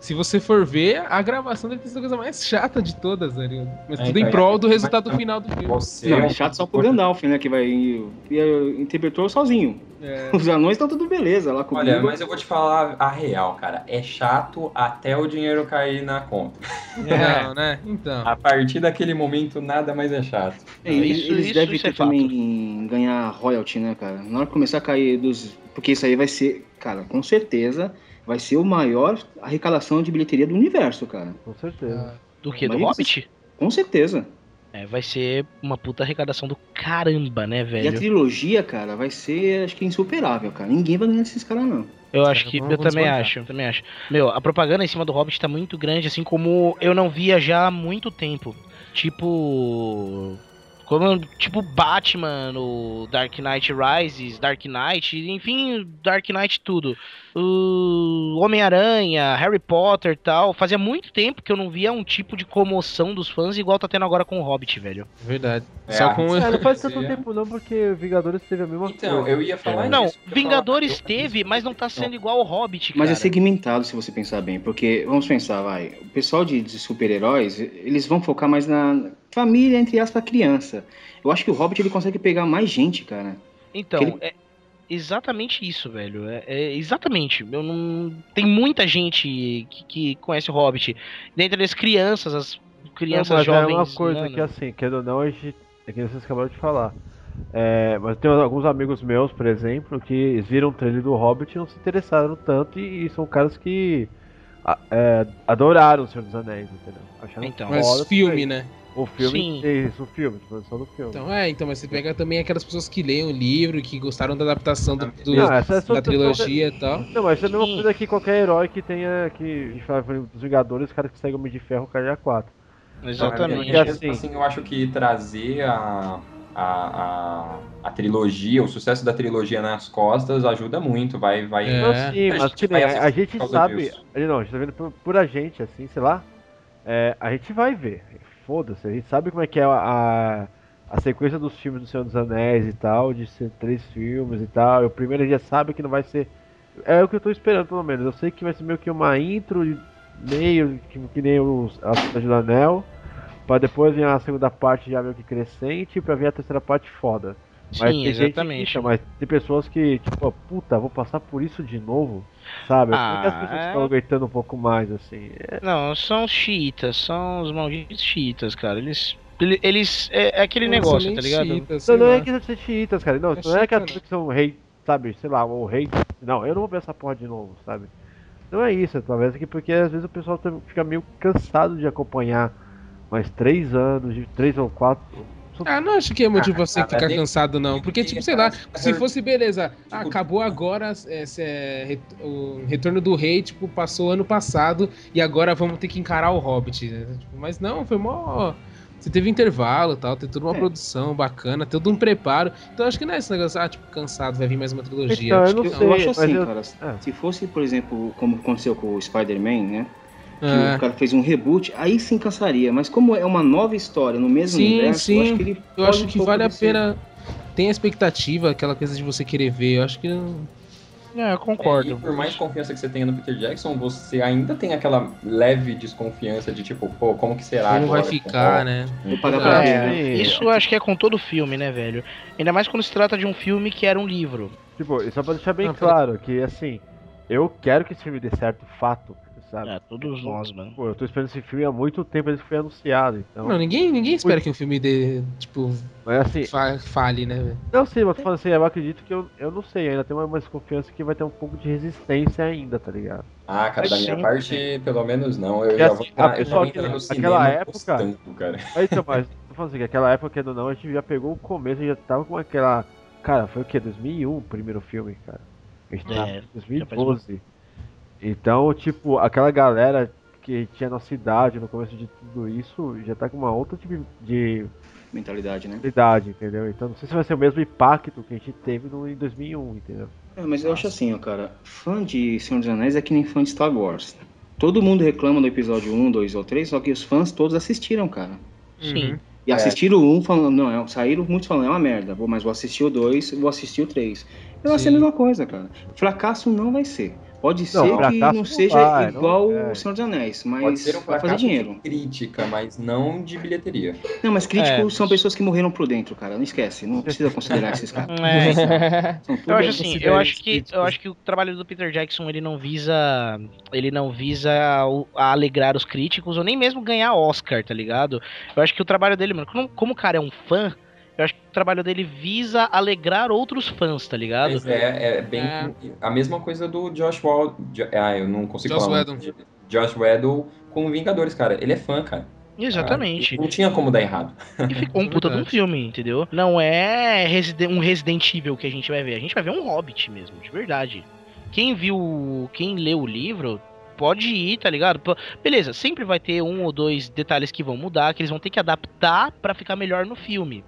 se você for ver, a gravação deve ter sido a coisa mais chata de todas, ligado? Mas É, tudo em então, prol do é- resultado final do filme. Você Não, é é chato só pro Gandalf, né? Que vai. E, e interpretou sozinho. É. Os anões estão tudo beleza lá comigo. Olha, mas eu vou te falar a real, cara. É chato até o dinheiro cair na conta. Não, né? Então. A partir daquele momento, nada mais é chato. É, eles, Isso- eles isso- devem isso ter também ganhar royalty, né, cara? Na hora que começar a cair dos. Porque isso aí vai ser, cara, com certeza, vai ser o maior arrecadação de bilheteria do universo, cara. Com certeza. Do que? Do Hobbit? Com certeza. É, vai ser uma puta arrecadação do caramba, né, E a velho? trilogia, cara, vai ser, acho que, insuperável, cara. Ninguém vai ganhar desses caras, não. Eu acho que. Eu também acho, eu também acho. Meu, a propaganda em cima do Hobbit tá muito grande, assim como eu não via já há muito tempo. Tipo. Como, tipo Batman, o Dark Knight Rises, Dark Knight, enfim, Dark Knight tudo. O Homem-Aranha, Harry Potter e tal. Fazia muito tempo que eu não via um tipo de comoção dos fãs igual tá tendo agora com o Hobbit, velho. Verdade. É, Só com. É, não faz tanto tempo não, porque Vingadores teve a mesma Então, coisa. eu ia falar Não, disso. Vingadores falar- teve, mas não tá sendo igual o Hobbit, cara. Mas é segmentado, se você pensar bem. Porque, vamos pensar, vai. O pessoal de, de super-heróis, eles vão focar mais na família, entre aspas, criança. Eu acho que o Hobbit ele consegue pegar mais gente, cara. Então, Aquele- é exatamente isso, velho. É, é exatamente. Eu não... Tem muita gente que, que conhece o Hobbit. Dentre as crianças, as crianças Não, mas jovens. É uma coisa mano. que assim, querendo ou não, a gente, é que vocês acabaram de falar. É, mas tem alguns amigos meus, por exemplo, que eles viram o trailer do Hobbit e não se interessaram tanto e, e são caras que a- é, adoraram o Senhor dos Anéis, entendeu? Acharam Então. foda Mas filme, né? O filme, Sim. isso, o filme, tipo, só do filme. Então, é, então, mas você pega também aquelas pessoas que leem o livro e que gostaram da adaptação do, do- Não, essa é só- da trilogia e tal. Não, mas isso é a mesma Sim. coisa que qualquer herói que tenha. que a gente fala por exemplo, dos Vingadores, os caras que seguem o Homem de Ferro, o cara já 4. Exatamente. E assim- assim, eu acho que trazer a, a, a, a trilogia, o sucesso da trilogia nas costas ajuda muito, vai, vai. É. Não, sim, A mas gente que vai a assistir gente por causa sabe. disso. Não, a gente tá vendo por, por a gente, assim, sei lá. é, a gente vai ver. Foda-se, a gente sabe como é que é a, a, a sequência dos filmes do Senhor dos Anéis e tal, de ser três filmes e tal. E o primeiro gente já sabe que não vai ser. É o que eu tô esperando, pelo menos. Eu sei que vai ser meio que uma intro, meio que, que nem os, a Cidade do Anel. Pra depois vir a segunda parte já meio que crescente, pra vir a terceira parte foda. Mas Sim, gente exatamente. que, mas tem pessoas que, tipo, puta, vou passar por isso de novo, sabe? Ah, Por que as pessoas é. estão aguentando um pouco mais, assim? É, Não, são os xiitas, são os malditos xiitas, cara. Eles. ele- Eles. É, é aquele Não negócio, são tá ligado? sei não, não é que ser xiitas, cara. Não, É não é que as xiita, pessoas que são rei, sabe? Sei lá, o rei. Não, eu não vou ver essa porra de novo, sabe? Não é isso, talvez aqui porque às vezes o pessoal fica meio cansado de acompanhar mais três anos, de três ou quatro. Ah, não acho que é motivo pra você Ah, ficar cansado, não. Porque, tipo, sei lá, se fosse beleza, ah, acabou agora, é, é, o Retorno do Rei, tipo, passou ano passado e agora vamos ter que encarar o Hobbit. né? Mas não, foi mó. Você teve intervalo e tal, tem toda uma É. produção bacana, todo um preparo. Então acho que não é esse negócio, ah, tipo, cansado, vai vir mais uma trilogia. Então, eu acho não que Eu, sei, eu acho assim, eu- cara. é. Se fosse, por exemplo, como aconteceu com o Spider-Man, né? Que É. o cara fez um reboot, aí sim cansaria. Mas como é uma nova história no mesmo Sim, universo, eu sim. acho que ele Eu acho um que pouco vale a pena. Tem a expectativa, aquela coisa de você querer ver. Eu acho que. É, eu E concordo. por mais confiança que você tenha no Peter Jackson, você ainda tem aquela leve desconfiança de tipo, pô, como que será Como vai agora? ficar, né? Vou pagar pra É, ver, né? isso eu acho que é com todo filme, né, velho? Ainda mais quando se trata de um filme que era um livro. Tipo, e só pra deixar bem Não, claro que, assim, eu quero que esse filme dê certo, fato, sabe? É, todos nós, mano. Pô, eu tô esperando esse filme há muito tempo, ele foi anunciado, então. Não, ninguém, ninguém espera que um filme dê, tipo, Mas assim, fa- fale, né, velho? não sei, mas tô falando assim, eu acredito que eu, eu não sei, ainda tem uma, uma desconfiança que vai ter um pouco de resistência ainda, tá ligado? Ah, cara, da minha Sim. parte, pelo menos não. Eu E já assim, vou a entrar, eu já pessoa vou que no naquela cinema época- postando, cara. Aí então, mas tô falando assim, que aquela época, querendo ou não, a gente já pegou o começo, já tava com aquela. Cara, foi o que? 2001 o primeiro filme, cara. A gente tá É, em 2012. Então, tipo, aquela galera que tinha nossa idade no começo de tudo isso já tá com uma outra tipo de Mentalidade, né? idade, entendeu? Então não sei se vai ser o mesmo impacto que a gente teve no, em 2001, entendeu? É, mas eu acho assim, ó, cara. Fã de Senhor dos Anéis é que nem fã de Star Wars. Todo mundo reclama do episódio 1, 2 ou 3, só que os fãs todos assistiram, cara. Sim. E assistiram o 1 falando, não, é- saíram muitos falando, é uma merda, vou, mas vou assistir o 2, vou assistir o 3. Vai ser a mesma coisa, cara. Fracasso não vai ser. Pode ser que fracasso não não seja vai, não- igual é. o Senhor dos Anéis, Pode mas ser um vai fazer dinheiro. de crítica, mas não de bilheteria. Não, mas críticos É. são pessoas que morreram por dentro, cara. Não esquece, não precisa considerar esses caras. É, então. Eu acho assim, eu acho que críticos. eu acho que o trabalho do Peter Jackson ele não visa ele não visa o- a alegrar os críticos ou nem mesmo ganhar Oscar, tá ligado? Eu acho que o trabalho dele, mano, como, como o cara é um fã, eu acho que o trabalho dele visa alegrar outros fãs, tá ligado? É, é bem É. a mesma coisa do Josh Wall. Ah, eu não consigo Joss falar. Whedon. Josh Whedon com Vingadores, cara. Ele é fã, cara. Exatamente. Não tinha como dar errado. E ficou um É puta de um filme, entendeu? Não é um Resident Evil que a gente vai ver, a gente vai ver um Hobbit mesmo, de verdade. Quem viu, quem leu o livro, pode ir, tá ligado? Beleza, sempre vai ter um ou dois detalhes que vão mudar, que eles vão ter que adaptar pra ficar melhor no filme.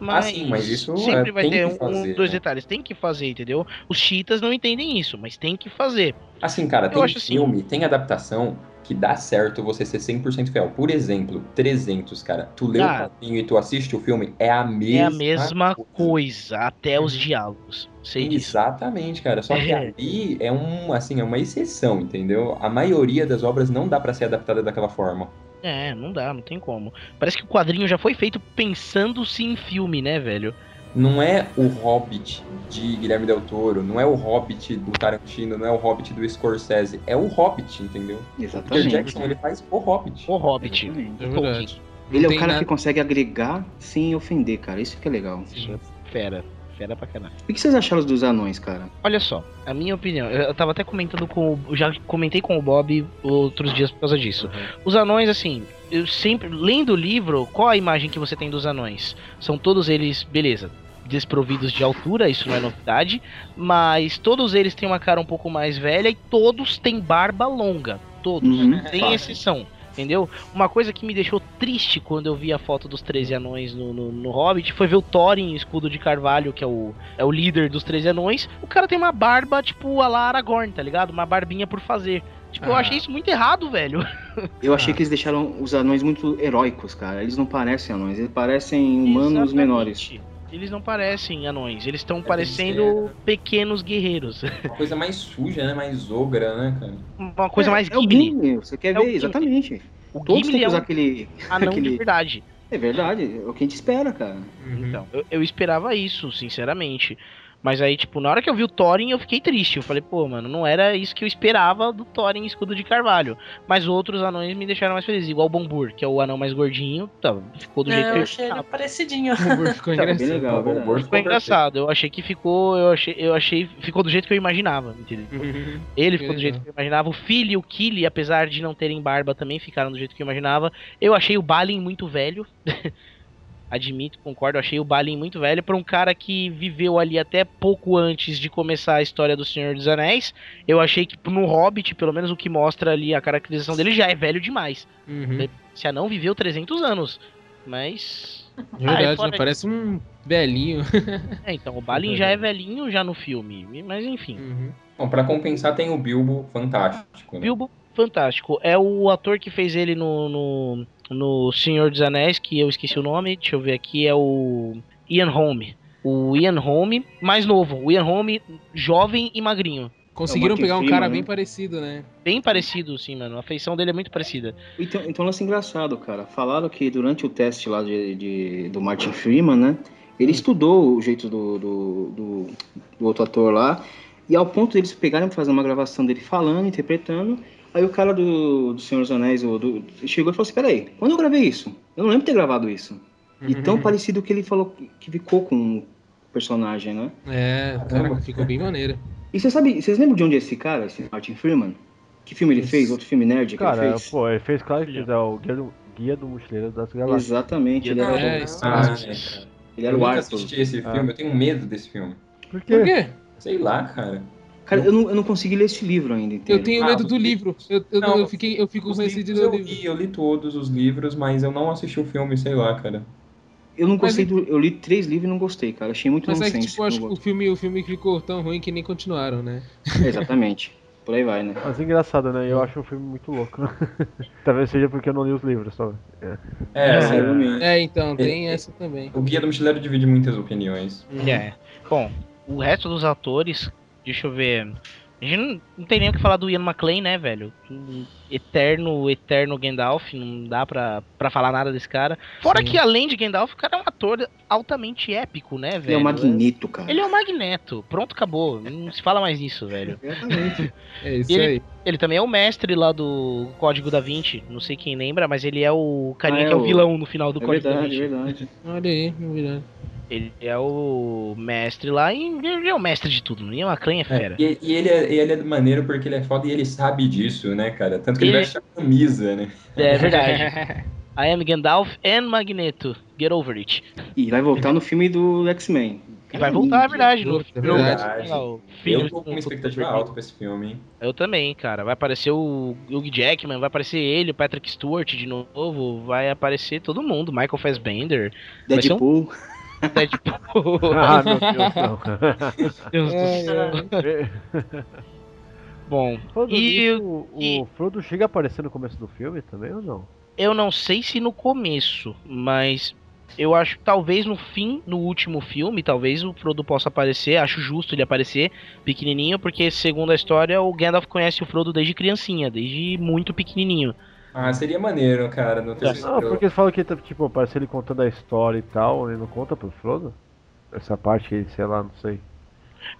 Mas, sim, mas isso, sempre é, vai ter um, fazer, dois né? detalhes, tem que fazer, entendeu? Os cheetahs não entendem isso, mas tem que fazer. Assim, cara, Eu tem acho assim- filme, tem adaptação que dá certo você ser 100% fiel. Por exemplo, 300, cara. Tu lê Ah. o quadrinho e tu assiste o filme, é a mesma é a mesma coisa, até os diálogos. Sei disso. Exatamente, cara. Só que É. ali é um, assim, é uma exceção, entendeu? A maioria das obras não dá pra ser adaptada daquela forma. É, não dá, não tem como. Parece que o quadrinho já foi feito pensando-se em filme, né, velho? não é o Hobbit de Guilherme Del Toro, não é o Hobbit do Tarantino, não é o Hobbit do Scorsese, é o Hobbit, entendeu? Peter Exatamente. Jackson, ele faz o Hobbit. O Hobbit. Exatamente. É verdade. Ele é o cara nada- que consegue agregar sem ofender, cara. Isso que é legal. Fera. Fera pra caralho. O que vocês acharam dos anões, cara? Olha só, a minha opinião, eu eu tava até comentando com. o- Já comentei com o Bob outros dias por causa disso. Os anões, assim, eu sempre. Lendo o livro, qual a imagem que você tem dos anões? São todos eles, beleza. Desprovidos de altura, isso não é novidade, mas todos eles têm uma cara um pouco mais velha e todos têm barba longa. Todos, Uhum, sem fácil. exceção. Entendeu? Uma coisa que me deixou triste quando eu vi a foto dos 13 anões no, no, no Hobbit foi ver o Thorin, escudo de carvalho, que é o, é o líder dos 13 anões. O cara tem uma barba, tipo, a la Aragorn, tá ligado? Uma barbinha por fazer. Tipo, eu Ah. achei isso muito errado, velho. Eu achei Ah. que eles deixaram os anões muito heróicos, cara. Eles não parecem anões, eles parecem humanos Exatamente. menores. Eles não parecem anões, eles estão É, parecendo pequenos guerreiros. Uma coisa mais suja, né? Mais ogra, né, cara? Uma coisa é, mais é o Gimli. Gimli, você quer É ver? Gimli. Exatamente. O Todos têm Gimli que é usar um aquele. anão aquele- de verdade. É verdade, é o que a gente espera, cara. Então, eu, eu esperava isso, sinceramente. Mas aí, tipo, na hora que eu vi o Thorin, eu fiquei triste. Eu falei, pô, mano, não era isso que eu esperava do Thorin escudo de carvalho. Mas outros anões me deixaram mais feliz. Igual o Bombur, que é o anão mais gordinho. Tá, ficou do jeito É, que eu eu achei ele parecidinho. O ficou Tá, bem engraçado. legal, O. Borbur Ficou engraçado. Eu achei que ficou. Eu achei, eu achei. Ficou do jeito que eu imaginava, entendeu? Ele ficou do jeito que eu imaginava. O Philly e o Killy, apesar de não terem barba, também ficaram do jeito que eu imaginava. Eu achei o Balin muito velho. Admito, concordo. Eu achei o Balin muito velho. Pra um cara que viveu ali até pouco antes de começar a história do Senhor dos Anéis. Eu achei que no Hobbit, pelo menos o que mostra ali a caracterização dele, já é velho demais. Uhum. Se a não viveu 300 anos. Mas. Verdade, Ah, fora né? Parece um velhinho. É, então, o Balin já é velhinho já no filme. Mas enfim. Uhum. Bom, pra compensar tem o Bilbo fantástico, né? Bilbo, fantástico. É o ator que fez ele no, no, no Senhor dos Anéis, que eu esqueci o nome, deixa eu ver aqui, é o Ian Holm. O Ian Holm, mais novo. O Ian Holm, jovem e magrinho. Conseguiram Martin pegar um cara né? bem parecido, né? Bem parecido, sim, mano. A feição dele é muito parecida. Então, então lance engraçado, cara. Falaram que durante o teste lá de, de- do Martin Freeman, né? Ele estudou o jeito do, do, do- do outro ator lá. E ao ponto deles pegarem pra fazer uma gravação dele falando, interpretando. Aí o cara do, do Senhor dos Anéis o do, chegou e falou assim: Peraí, quando eu gravei isso? Eu não lembro de ter gravado isso. E tão parecido que ele falou que ficou com o personagem, né? É, cara, ficou bem maneiro. E você sabe, vocês lembram de onde é esse cara, esse Martin Freeman? Que filme ele fez? Outro filme nerd que Cara, ele fez? pô, ele fez claro que é o Guia do, Guia do Mochileiro das Galáxias. Exatamente, ele era, É, o-. Ah, Ah, é, ele Eu era o nunca Arthur. assisti esse Ah. filme, eu tenho medo desse filme. Por Por quê? quê? Sei lá, cara. Cara, eu não, eu não consegui ler esse livro ainda, inteiro. Eu tenho Ah, medo do livro. Eu, eu, Não, eu fiquei, eu fico Os com esse de ler eu o livro. li, eu li todos os livros, mas eu não assisti o filme, sei lá, cara. Eu não Mas gostei do. Eu li três livros e não gostei, cara. Achei muito Mas é nonsense. que, tipo, eu acho que o filme, o filme ficou tão ruim que nem continuaram, né? Exatamente. Por aí vai, né? Mas é engraçado, né? Eu acho o filme muito louco. Talvez seja porque eu não li os livros, só. É, É, realmente. É, então, tem essa também. o Guia do Mochileiro divide muitas opiniões. É. Bom, o resto dos atores, deixa eu ver. A gente não, não tem nem o que falar do Ian McClane, né, velho? Um Eterno, eterno Gandalf, não dá pra, pra falar nada desse cara. Fora Sim. que, além de Gandalf, o cara é um ator altamente épico, né, velho? Ele é o Magneto, cara. Ele é o Magneto. Pronto, acabou. Não se fala mais nisso, velho. Exatamente. É isso Ele- aí. Ele também é o mestre lá do Código da Vinci. Não sei quem lembra, mas ele é o carinha Ah, é que é o vilão no final do É Código da verdade, Vinci. é verdade. Olha aí, novidade. Ele é o mestre lá e ele é o mestre de tudo. O Ian McClane é fera. E, e ele, é, ele é maneiro porque ele é foda e ele sabe disso, né, cara? Tanto que ele, Ele- veste a camisa, né? É verdade. I am Gandalf and Magneto. Get over it. E vai voltar no filme do X-Men. Vai voltar, é verdade. No, É verdade. no- filho Eu tô com uma expectativa alta pra esse filme, hein? Eu também, cara. Vai aparecer o Hugh Jackman, vai aparecer ele, o Patrick Stewart de novo, vai aparecer todo mundo, Michael Fassbender, Vai ser um- Deadpool. Ah, meu Deus, não. Deus do É, céu. Bom, Falando E- o, e- o Frodo chega a aparecer no começo do filme também ou não? eu não sei se no começo, mas eu acho que talvez no fim, no último filme, talvez o Frodo possa aparecer. Acho justo ele aparecer pequenininho, porque segundo a história, o Gandalf conhece o Frodo desde criancinha, desde muito pequenininho. Ah, seria maneiro, cara, no terceiro. Não, porque eles falam que tipo, aparece ele contando a história e tal, ele não conta pro Frodo? Essa parte, sei lá, não sei.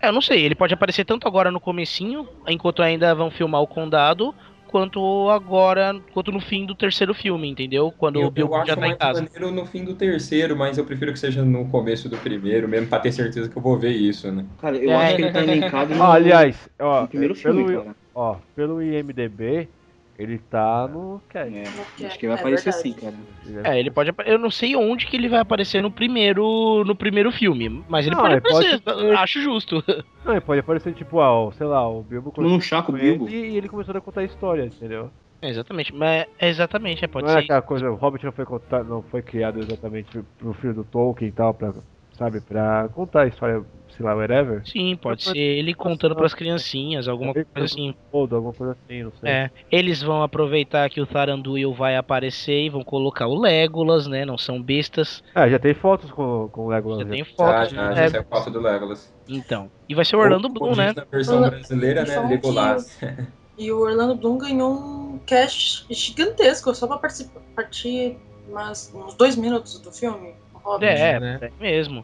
É, eu não sei, ele pode aparecer tanto agora no comecinho, enquanto ainda vão filmar o condado, quanto agora, quanto no fim do terceiro filme, entendeu? Quando Eu, o Bilbo eu acho já tá em casa. maneiro no fim do terceiro, mas eu prefiro que seja no começo do primeiro, mesmo pra ter certeza que eu vou ver isso, né? Cara, eu É. acho que ele tá elencado no, Ah, aliás, ó, no primeiro pelo, filme, cara. ó, pelo IMDB, ele tá no cast. É, que acho que vai é aparecer verdade. sim, cara. É, ele pode Eu não sei onde que ele vai aparecer no primeiro no primeiro filme, mas ele Não, pode ele pode aparecer, ter- acho justo. Não, ele pode aparecer, tipo, ah, o- sei lá, o Bilbo Como num chá com o Bilbo. e ele começou a contar a história, entendeu? É, exatamente, mas é exatamente, é, pode não é ser. aquela coisa, o Hobbit não foi, contar, não foi criado exatamente pro filho do Tolkien e tal, pra, sabe, pra contar a história, sei lá, whatever. Sim, pode ser ele contando pras criancinhas, alguma coisa assim. Ou alguma coisa assim, não sei. É, eles vão aproveitar que o Thranduil vai aparecer e vão colocar o Legolas, né? Não são bestas. Ah, já tem fotos com, com o Legolas. Já já. tem Já, fotos. já, do já saiu Legolas. foto do Legolas. Então. E vai ser o Orlando Ou- Bloom, né? Na versão brasileira, né? Legolas. E o Orlando Bloom ganhou um cast gigantesco só pra participar, partir umas, uns dois minutos do filme. o Hobbit. É, né? é mesmo.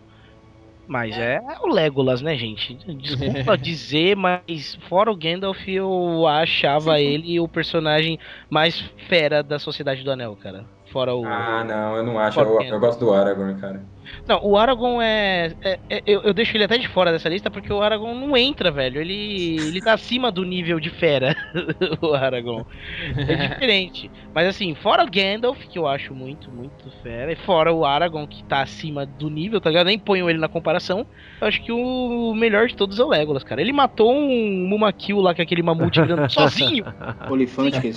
Mas é o Legolas, né, gente? Desculpa dizer, mas fora o Gandalf, eu achava ele o personagem mais fera da Sociedade do Anel, cara. Fora o. Ah, não, eu não acho. Eu, eu gosto do Aragorn, cara. Não, o Aragorn é. é- é- eu, eu deixo ele até de fora dessa lista porque o Aragorn não entra, velho. Ele, ele tá acima do nível de fera, o Aragorn. É diferente. Mas assim, fora o Gandalf, que eu acho muito, muito fera, e fora o Aragorn, que tá acima do nível, tá ligado? Nem ponho ele na comparação. Eu acho que o melhor de todos é o Legolas, cara. Ele matou um Mumakil lá, que é aquele mamute grande, sozinho. Olifante que né?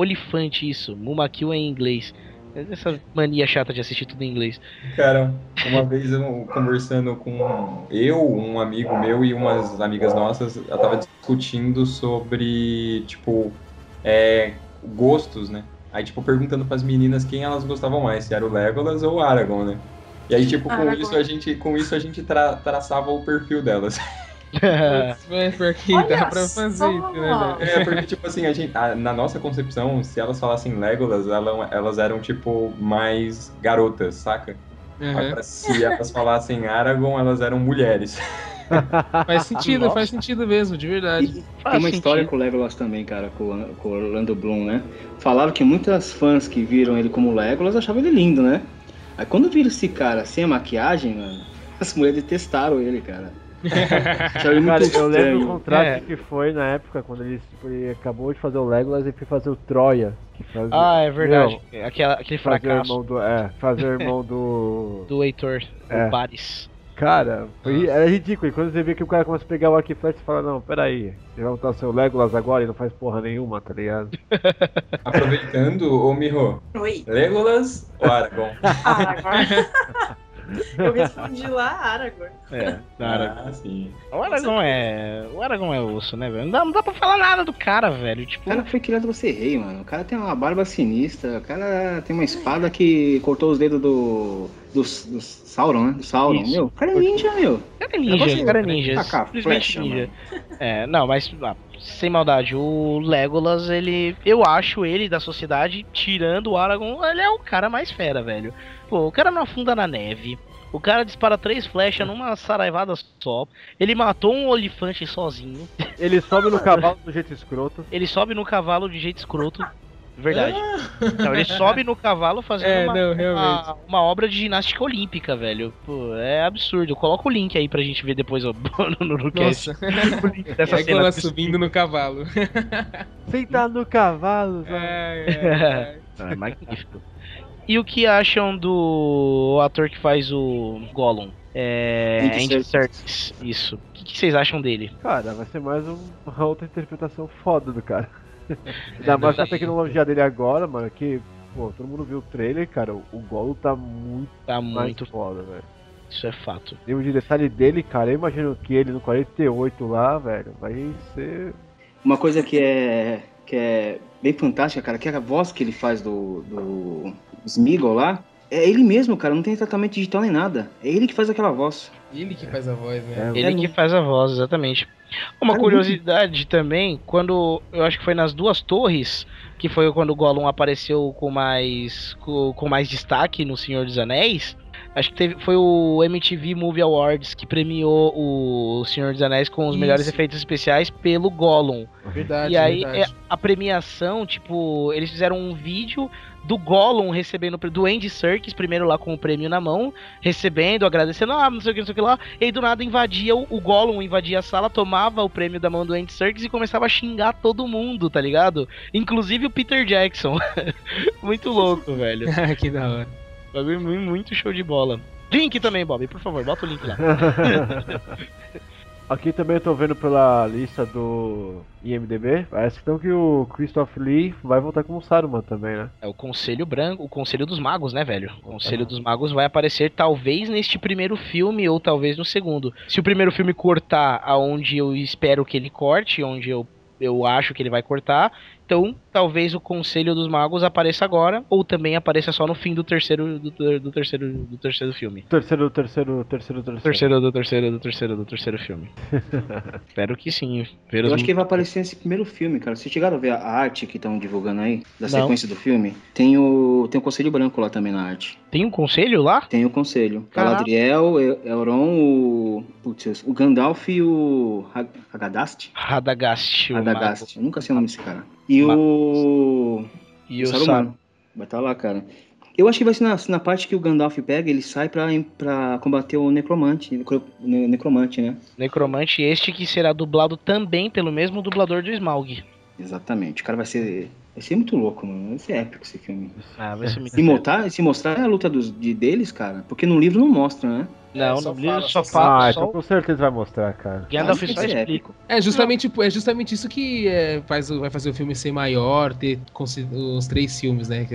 Olifante, isso. Mumakil é em inglês. Essa mania chata de assistir tudo em inglês. Cara, uma vez eu conversando com eu, um amigo meu e umas amigas nossas, eu tava discutindo sobre, tipo, é, gostos, né? Aí, tipo, perguntando pras meninas quem elas gostavam mais, se era o Legolas ou o Aragorn, né? E aí, tipo, com Aragorn. isso a gente, com isso a gente tra- traçava o perfil delas. É porque Olha dá pra só. fazer isso, né? É, porque, tipo assim, a gente, a- na nossa concepção, se elas falassem Legolas, ela- elas eram, tipo, mais garotas, saca? Aham. Agora, se elas falassem Aragorn, elas eram mulheres. Faz sentido, Nossa. faz sentido mesmo, de verdade. E tem uma sentido. história com o Legolas também, cara, com, o- com o Orlando Bloom, né? Falaram que muitas fãs que viram ele como Legolas achavam ele lindo, né? Aí quando viram esse cara sem a maquiagem, mano, as mulheres detestaram ele, cara. Ele Cara, eu lembro o contrato É. que foi na época, quando ele, tipo, ele acabou de fazer o Legolas e foi fazer o Troia. Fazia, Ah, é verdade. Meu, Aquela, aquele fracasso irmão do. É, fazer o irmão do. do Heitor, É. o Paris. Cara, foi, era ridículo. E quando você vê que o cara começa a pegar o arco e flecha, você fala, não, peraí, você vai botar seu Legolas agora e não faz porra nenhuma, tá ligado? Aproveitando, ô Miho, Oi. Legolas ou Aragorn? Aragorn. Eu respondi lá Aragorn. É, Ah, sim. O Aragorn é. O Aragorn é osso, né, velho? Não dá, não dá pra falar nada do cara, velho. Tipo, O cara foi criado pra ser rei, mano. O cara tem uma barba sinistra. O cara tem uma espada que cortou os dedos do. Do, do Sauron, né? Do Sauron. Isso. Meu, o cara é ninja, meu. cara é ninja, cara é ninja. Tacar Simplesmente flecha, ninja. É, não, mas ah, sem maldade, o Legolas, ele. Eu acho ele da sociedade, tirando o Aragorn, ele é o cara mais fera, velho. Pô, o cara não afunda na neve. O cara dispara três flechas numa saraivada só. Ele matou um olifante sozinho. Ele sobe no cavalo do jeito escroto. Ele sobe no cavalo de jeito escroto. Verdade. Não, ele sobe no cavalo fazendo É, uma, não, uma, uma obra de ginástica olímpica, velho. Pô, é absurdo. Coloca o link aí pra gente ver depois ó, no, no, no cast. Nossa, O link dessa cena. Legolas subindo no cavalo. Sentar no cavalo, sabe? Ai, ai. Não, é magnífico. E o que acham do ator que faz o Gollum? É. Andy Andy Serkis. Serkis. Isso. O que, que vocês acham dele? Cara, vai ser mais um- uma outra interpretação foda do cara. Ainda mais com a tecnologia dele agora, mano, que, pô, todo mundo viu o trailer, cara, o Golo tá muito Tá muito. foda, velho. Isso é fato. O nível de detalhe dele, cara, eu imagino que ele no 48 lá, velho, vai ser. Uma coisa que é, que é bem fantástica, cara, que é a voz que ele faz do, do Smeagol lá, é ele mesmo, cara, não tem tratamento digital nem nada. É ele que faz aquela voz. Ele que faz a voz, né? É, Ele que faz a voz, exatamente. Uma Cara, curiosidade também, quando eu acho que foi nas duas torres, que foi quando o Gollum apareceu com mais com, com mais destaque no Senhor dos Anéis, Acho que teve, foi o MTV Movie Awards que premiou o Senhor dos Anéis com os Isso. melhores efeitos especiais pelo Gollum. Verdade, e aí verdade. é, a premiação, tipo, eles fizeram um vídeo do Gollum recebendo do Andy Serkis, primeiro lá com o prêmio na mão, recebendo, agradecendo, ah, não sei o que, não sei o que lá, e aí do nada invadia o, o Gollum, invadia a sala, tomava o prêmio da mão do Andy Serkis e começava a xingar todo mundo, tá ligado? Inclusive o Peter Jackson. muito louco, velho. que da hora. Bagulho mu- muito show de bola. Link também, Bob, por favor, bota o link lá. Aqui também eu tô vendo pela lista do IMDB, parece então que o Christoph Lee vai voltar como Saruman também, né? É o Conselho Branco, o Conselho dos Magos, né, velho? O Conselho dos Magos vai aparecer talvez neste primeiro filme ou talvez no segundo. Se o primeiro filme cortar aonde eu espero que ele corte, onde eu, eu acho que ele vai cortar, então talvez o Conselho dos Magos apareça agora ou também apareça só no fim do terceiro do, do terceiro do terceiro filme. Terceiro, terceiro, terceiro, terceiro. Terceiro do terceiro do terceiro do terceiro filme. espero que sim. Ver Eu acho que ele vai aparecer nesse primeiro filme, cara. Vocês chegaram a ver a arte que estão divulgando aí? Da Não. sequência do filme? Tem o, tem o Conselho Branco lá também na arte. Tem um conselho lá? Tem o Conselho. Caraca. Galadriel, El- Elron, o... Putz, o Gandalf e o... Hag- Hagadast? Radagast. o Radagast. Eu nunca sei o nome desse cara. E Ma- o... E o Saruman. Saruman. Vai estar lá, cara. Eu acho que vai ser na, na parte que o Gandalf pega, ele sai pra, pra combater o necromante, necro- ne- necromante, né? Necromante este que será dublado também pelo mesmo dublador do Smaug. Exatamente. O cara vai ser. Vai ser muito louco, mano. Vai ser épico esse filme. Ah, vai ser muito Se mostrar, se mostrar a luta dos, de, deles, cara, porque no livro não mostra, né? Não, É, só no livro só fala. Ah, só então com certeza vai mostrar, cara. Gandalf só explica. épico. É justamente, é justamente isso que é, faz, o- vai fazer o filme ser maior, ter os três filmes, né?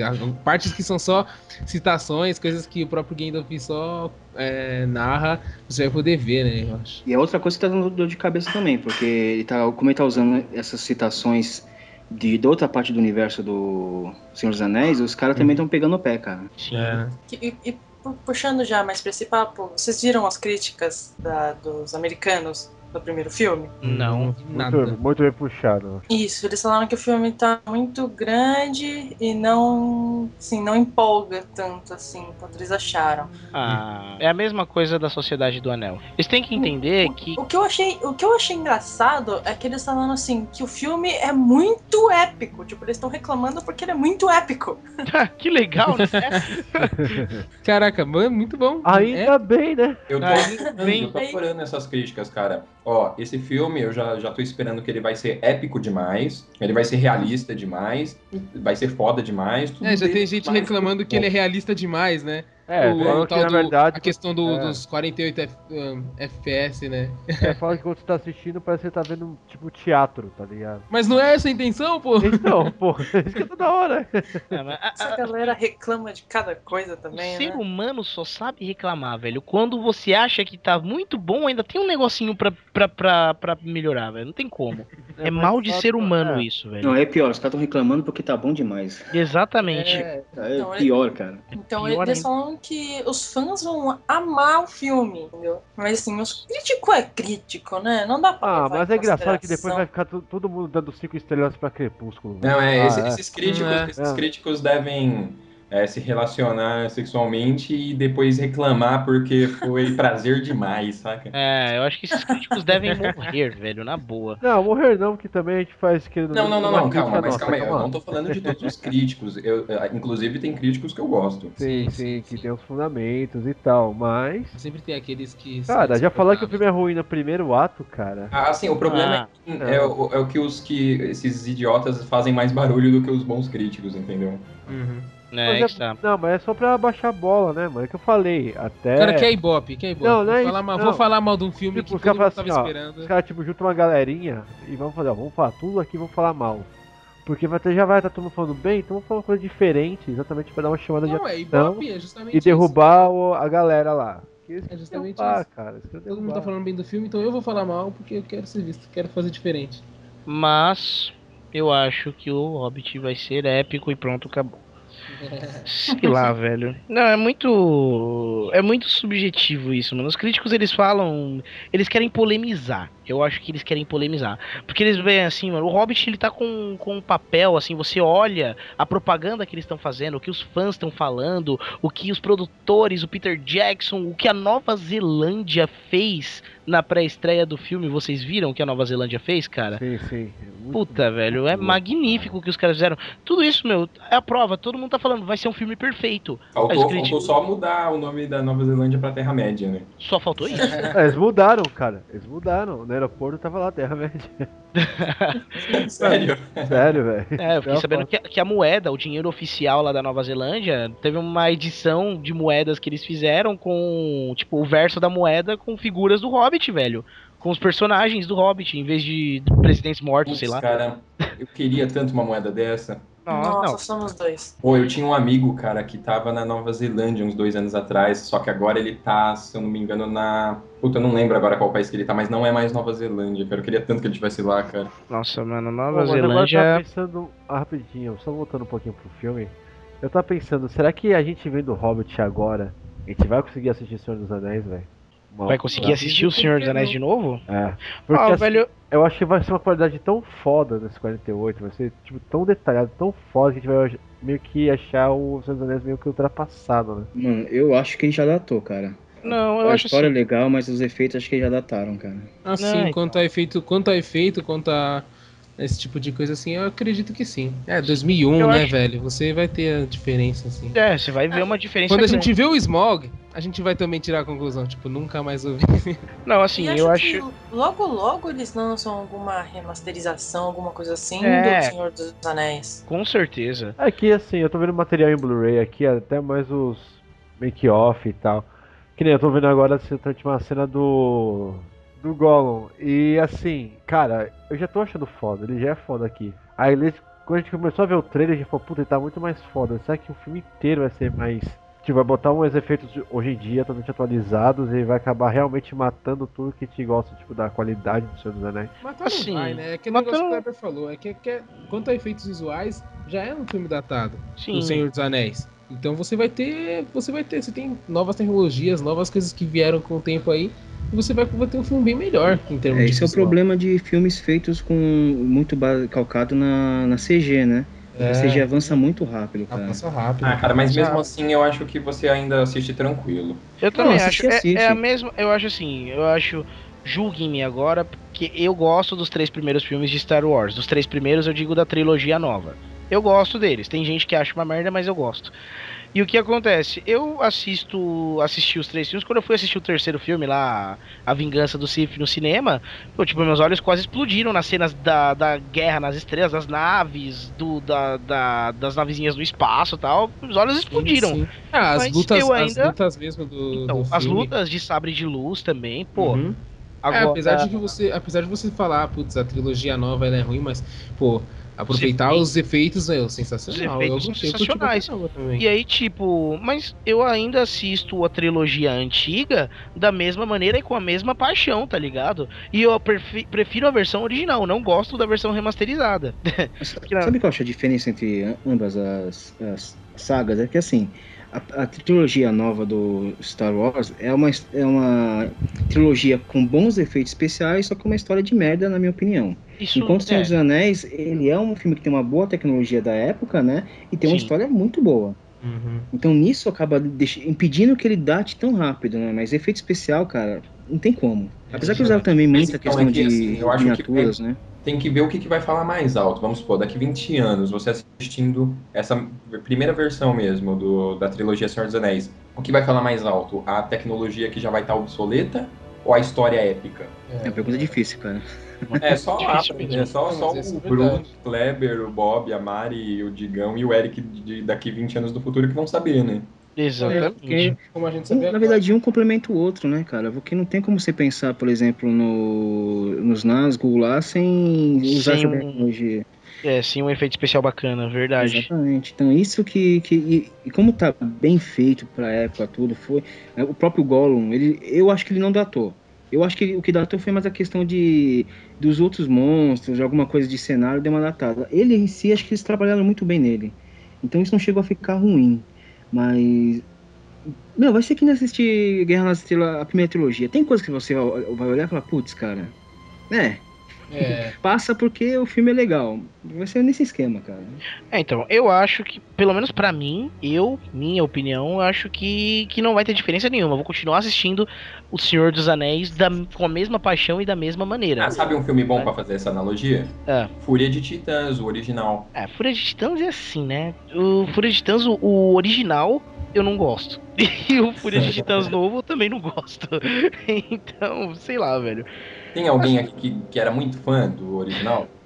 Partes que são só citações, coisas que o próprio Gandalf só é, narra, você vai poder ver, né? Eu acho. E a outra coisa que tá dando dor de cabeça também, porque ele tá, como ele tá usando essas citações de, de outra parte do universo do Senhor dos Anéis, os caras também estão pegando o pé, cara. Sim. É. E, e puxando já mais pra esse papo, vocês viram as críticas da- dos americanos do primeiro filme? Não. vi nada. Muito, muito bem puxado. Isso, eles falaram que o filme tá muito grande e não, assim, não empolga tanto assim quanto eles acharam. Ah, é a mesma coisa da Sociedade do Anel. Eles têm que entender que. O que eu achei, o que eu achei engraçado é que eles falando assim que o filme é muito épico, tipo, eles estão reclamando porque ele é muito épico. que legal, né? Caraca, mano, muito bom. Ainda bem, né? Eu tô, Ah, bem- eu tô adorando essas críticas, cara. Ó, esse filme eu já, já tô esperando que ele vai ser épico demais, ele vai ser realista demais, vai ser foda demais. tudo É, já tem gente reclamando que ele é realista demais, né? É, o, o que na do- verdade. a questão do- é. dos 48 F- um, FPS, né? É, fala que quando você tá assistindo parece que você tá vendo tipo teatro, tá ligado? Mas não é essa a intenção, pô? Então, pô, isso que é toda hora. É, a- Essa galera reclama de cada coisa o também, ser né? humano só sabe reclamar, velho. Quando você acha que tá muito bom, ainda tem um negocinho pra, pra, pra, pra melhorar, velho. Não tem como. É, mas mal de fato- ser humano é. isso, velho. Não, é pior, os caras estão reclamando porque tá bom demais. Exatamente. É, É é- pior, cara. Então Pior eles ainda. Que os fãs vão amar o filme, entendeu? Mas assim, os crítico é crítico, né? Não dá pra Ah, mas é engraçado que depois vai ficar todo mundo dando cinco estrelas pra Crepúsculo. Não, é, Ah, esse- é. esses críticos, É. esses críticos devem é, se relacionar sexualmente e depois reclamar porque foi prazer demais, saca? É, eu acho que esses críticos devem morrer, velho, na boa. Não, morrer não, que também a gente faz querendo Não, não, não, não, calma, mas nossa, calma aí, eu calma. não tô falando de todos os críticos. Eu, eh, inclusive tem críticos que eu gosto. Sim, sim, que tem os fundamentos e tal, mas. sempre tem aqueles que. Cara, já falaram que o filme é ruim no primeiro ato, cara. Ah, sim, o problema Ah, é, é o, é o que os que esses idiotas fazem mais barulho do que os bons críticos, entendeu? Uhum. É, Mas é- tá. Não, mas é só pra baixar a bola, né, mano? É que eu falei. Até. O cara quer ibope, quer ibope. Não, não é vou, isso, falar mal, não. vou falar mal de um filme Tipo, que todo mundo falam tava assim, ó, esperando. os caras, tipo, juntam uma galerinha e vamos fazer, ó, vamos falar tudo aqui, vamos falar mal. Porque vai ter, já vai estar todo mundo falando bem, então vamos falar uma coisa diferente, exatamente pra dar uma chamada de Não, é atenção ibope, é justamente e derrubar o- a galera lá. É justamente derrubar, isso. cara. Isso. Todo mundo tá falando bem do filme, então eu vou falar mal porque eu quero ser visto, quero fazer diferente. Mas eu acho que o Hobbit vai ser épico e pronto, acabou. Sei lá, velho. Não, é muito. É muito subjetivo isso, mano. Os críticos eles falam. Eles querem polemizar. Eu acho que eles querem polemizar. Porque eles veem assim, mano. O Hobbit ele tá com, com um papel, assim. Você olha a propaganda que eles estão fazendo, o que os fãs estão falando, o que os produtores, o Peter Jackson, o que a Nova Zelândia fez na pré-estreia do filme. Vocês viram o que a Nova Zelândia fez, cara? Sim, sim. É muito Puta, velho, é magnífico o que os caras fizeram. Tudo isso, meu, é a prova. Todo mundo tá falando, vai ser um filme perfeito. Faltou, faltou só mudar o nome da Nova Zelândia pra Terra-média, né? Só faltou isso. É, eles mudaram, cara. Eles mudaram. No aeroporto tava lá Terra-média. Sério? Sério, velho. É, eu fiquei sabendo que, a- que a moeda, o dinheiro oficial lá da Nova Zelândia, teve uma edição de moedas que eles fizeram com, tipo, o verso da moeda com figuras do Hobbit, velho. Com os personagens do Hobbit, em vez de de presidentes mortos, sei lá. cara, eu queria tanto uma moeda dessa. Nossa, não. somos dois. Pô, eu tinha um amigo, cara, que tava na Nova Zelândia uns dois anos atrás, só que agora ele tá, se eu não me engano, na. Puta, eu não lembro agora qual país que ele tá, mas não é mais Nova Zelândia, cara. Eu queria tanto que ele estivesse lá, cara. Nossa, mano, Pô, Nova mas agora eu tava Zelândia. pensando. Ah, rapidinho, só voltando um pouquinho pro filme. Eu tava pensando, será que a gente vendo o Hobbit agora, a gente vai conseguir assistir Senhor dos Anéis, velho? Uma- Vai conseguir assistir o Senhor dos Anéis de novo? É. Porque Ah, assim, velho, eu acho que vai ser uma qualidade tão foda nesse 48, vai ser tipo tão detalhado, tão foda que a gente vai meio que achar o Senhor dos Anéis meio que ultrapassado, né? Mano, eu acho que ele já datou, cara. não, eu a acho história assim. é legal, mas os efeitos acho que já dataram, cara. Assim, Não, quanto a efeito, quanto a efeito, quanto a esse tipo de coisa assim, eu acredito que sim. É, 2001, Eu né, acho- velho? Você vai ter a diferença, assim. É, você vai ver uma diferença. Quando a gente vê o Smog, a gente vai também tirar a conclusão, tipo, nunca mais ouvi. Não, assim, e eu acho acho. que logo logo eles lançam alguma remasterização, alguma coisa assim É. do Senhor dos Anéis. Com certeza. É que assim, eu tô vendo material em Blu-ray aqui, até mais os make-off e tal. Que nem eu tô vendo agora essa última cena do. do Gollum. E assim, cara, eu já tô achando foda, ele já é foda aqui. Aí ele, quando a gente começou a ver o trailer, a gente falou, puta, ele tá muito mais foda. Será que o filme inteiro vai ser mais. Tipo, vai botar uns efeitos de hoje em dia totalmente atualizados e vai acabar realmente matando tudo que te gosta, tipo, da qualidade do Senhor dos Anéis. Matar Assim, não vai, né? É aquele matar negócio que o Kleber falou. É que, que é- quanto a efeitos visuais, já é um filme datado. Sim. O Senhor dos Anéis. Então você vai ter. Você vai ter. Você tem novas tecnologias, novas coisas que vieram com o tempo aí. E você vai, vai ter um filme bem melhor em termos É, de esse é o visual. problema de filmes feitos com muito calcado na, na CG, né? É. A CG avança muito rápido, cara. passa rápido. Ah, cara, mas mesmo Já- assim eu acho que você ainda assiste tranquilo. Eu também Não, acho. assiste, é- assiste. É, a mesma. Eu acho assim. Eu acho. Julguem-me agora, porque eu gosto dos três primeiros filmes de Star Wars. Dos três primeiros, eu digo da trilogia nova. Eu gosto deles. Tem gente que acha uma merda, mas eu gosto. E o que acontece? Eu assisto, assisti os três filmes. Quando eu fui assistir o terceiro filme lá, A Vingança do Sith no cinema, pô, tipo, meus olhos quase explodiram nas cenas da, da guerra nas estrelas, das naves, do, da, da- das navezinhas do espaço e tal. Os olhos explodiram. Sim, sim. Ah, as lutas, eu as ainda- lutas mesmo do, Então, do as lutas de sabre de luz também, pô. Uhum. Agora, É, apesar de que você, apesar de você falar, putz, a trilogia nova ela é ruim, mas pô, aproveitar efeitos- os efeitos é sensacional. Os efeitos eu sensacionais. E aí, tipo, mas eu ainda assisto a trilogia antiga da mesma maneira e com a mesma paixão, tá ligado? E eu prefi- prefiro a versão original, não gosto da versão remasterizada. Sabe qual eu acho a diferença entre ambas as, as sagas? É que assim, a, a trilogia nova do Star Wars é uma, é uma trilogia com bons efeitos especiais, só que uma história de merda, na minha opinião. Isso Enquanto o Senhor é, dos Anéis, ele é um filme que tem uma boa tecnologia da época, né? E tem uma Sim. história muito boa. Uhum. Então nisso acaba impedindo que ele date tão rápido, né? Mas efeito especial, cara, não tem como. Apesar que usaram também muita então, questão é que, de assim, eu acho que miniaturas, né? Tem que ver o que, que vai falar mais alto. Vamos supor, daqui 20 anos, você assistindo essa primeira versão mesmo do, da trilogia Senhor dos Anéis, o que vai falar mais alto? A tecnologia que já vai estar obsoleta ou a história épica? É uma pergunta difícil, cara. É só, a, é só, Não, só o é Bruno, o Kleber, o Bob, a Mari, o Digão e o Eric de daqui 20 anos do futuro que vão saber, né? Exatamente. Porque, como a gente Um, sabia, na verdade, um complementa o outro, né, cara? Porque não tem como você pensar, por exemplo, no, nos Nazgûl lá sem usar Sem essa um- tecnologia. É, sim, um efeito especial bacana, verdade. Exatamente. Então, isso que. que e, e como tá bem feito pra época, tudo, foi. né, o próprio Gollum, ele, eu acho que ele não datou. Eu acho que o que datou foi mais a questão de dos outros monstros, de alguma coisa de cenário, deu uma datada. Ele em si, acho que eles trabalharam muito bem nele. Então isso não chegou a ficar ruim. Mas. Meu, vai ser que nem assistir Guerra nas Estrelas, a primeira trilogia. Tem coisa que você vai olhar e falar, putz, cara. É, É. passa porque o filme é legal. Vai ser nesse esquema, cara. É, então, eu acho que, pelo menos pra mim, eu, minha opinião, eu acho que, que não vai ter diferença nenhuma. Vou continuar assistindo O Senhor dos Anéis da, com a mesma paixão e da mesma maneira. Ah, sabe um filme bom pra fazer essa analogia? É. Fúria de Titãs, o original. É, Fúria de Titãs é assim, né? O Fúria de Titãs, o, o original, eu não gosto. E o Fúria de Titãs novo, eu também não gosto. Então, sei lá, velho. Tem alguém aqui que, que era muito fã do original?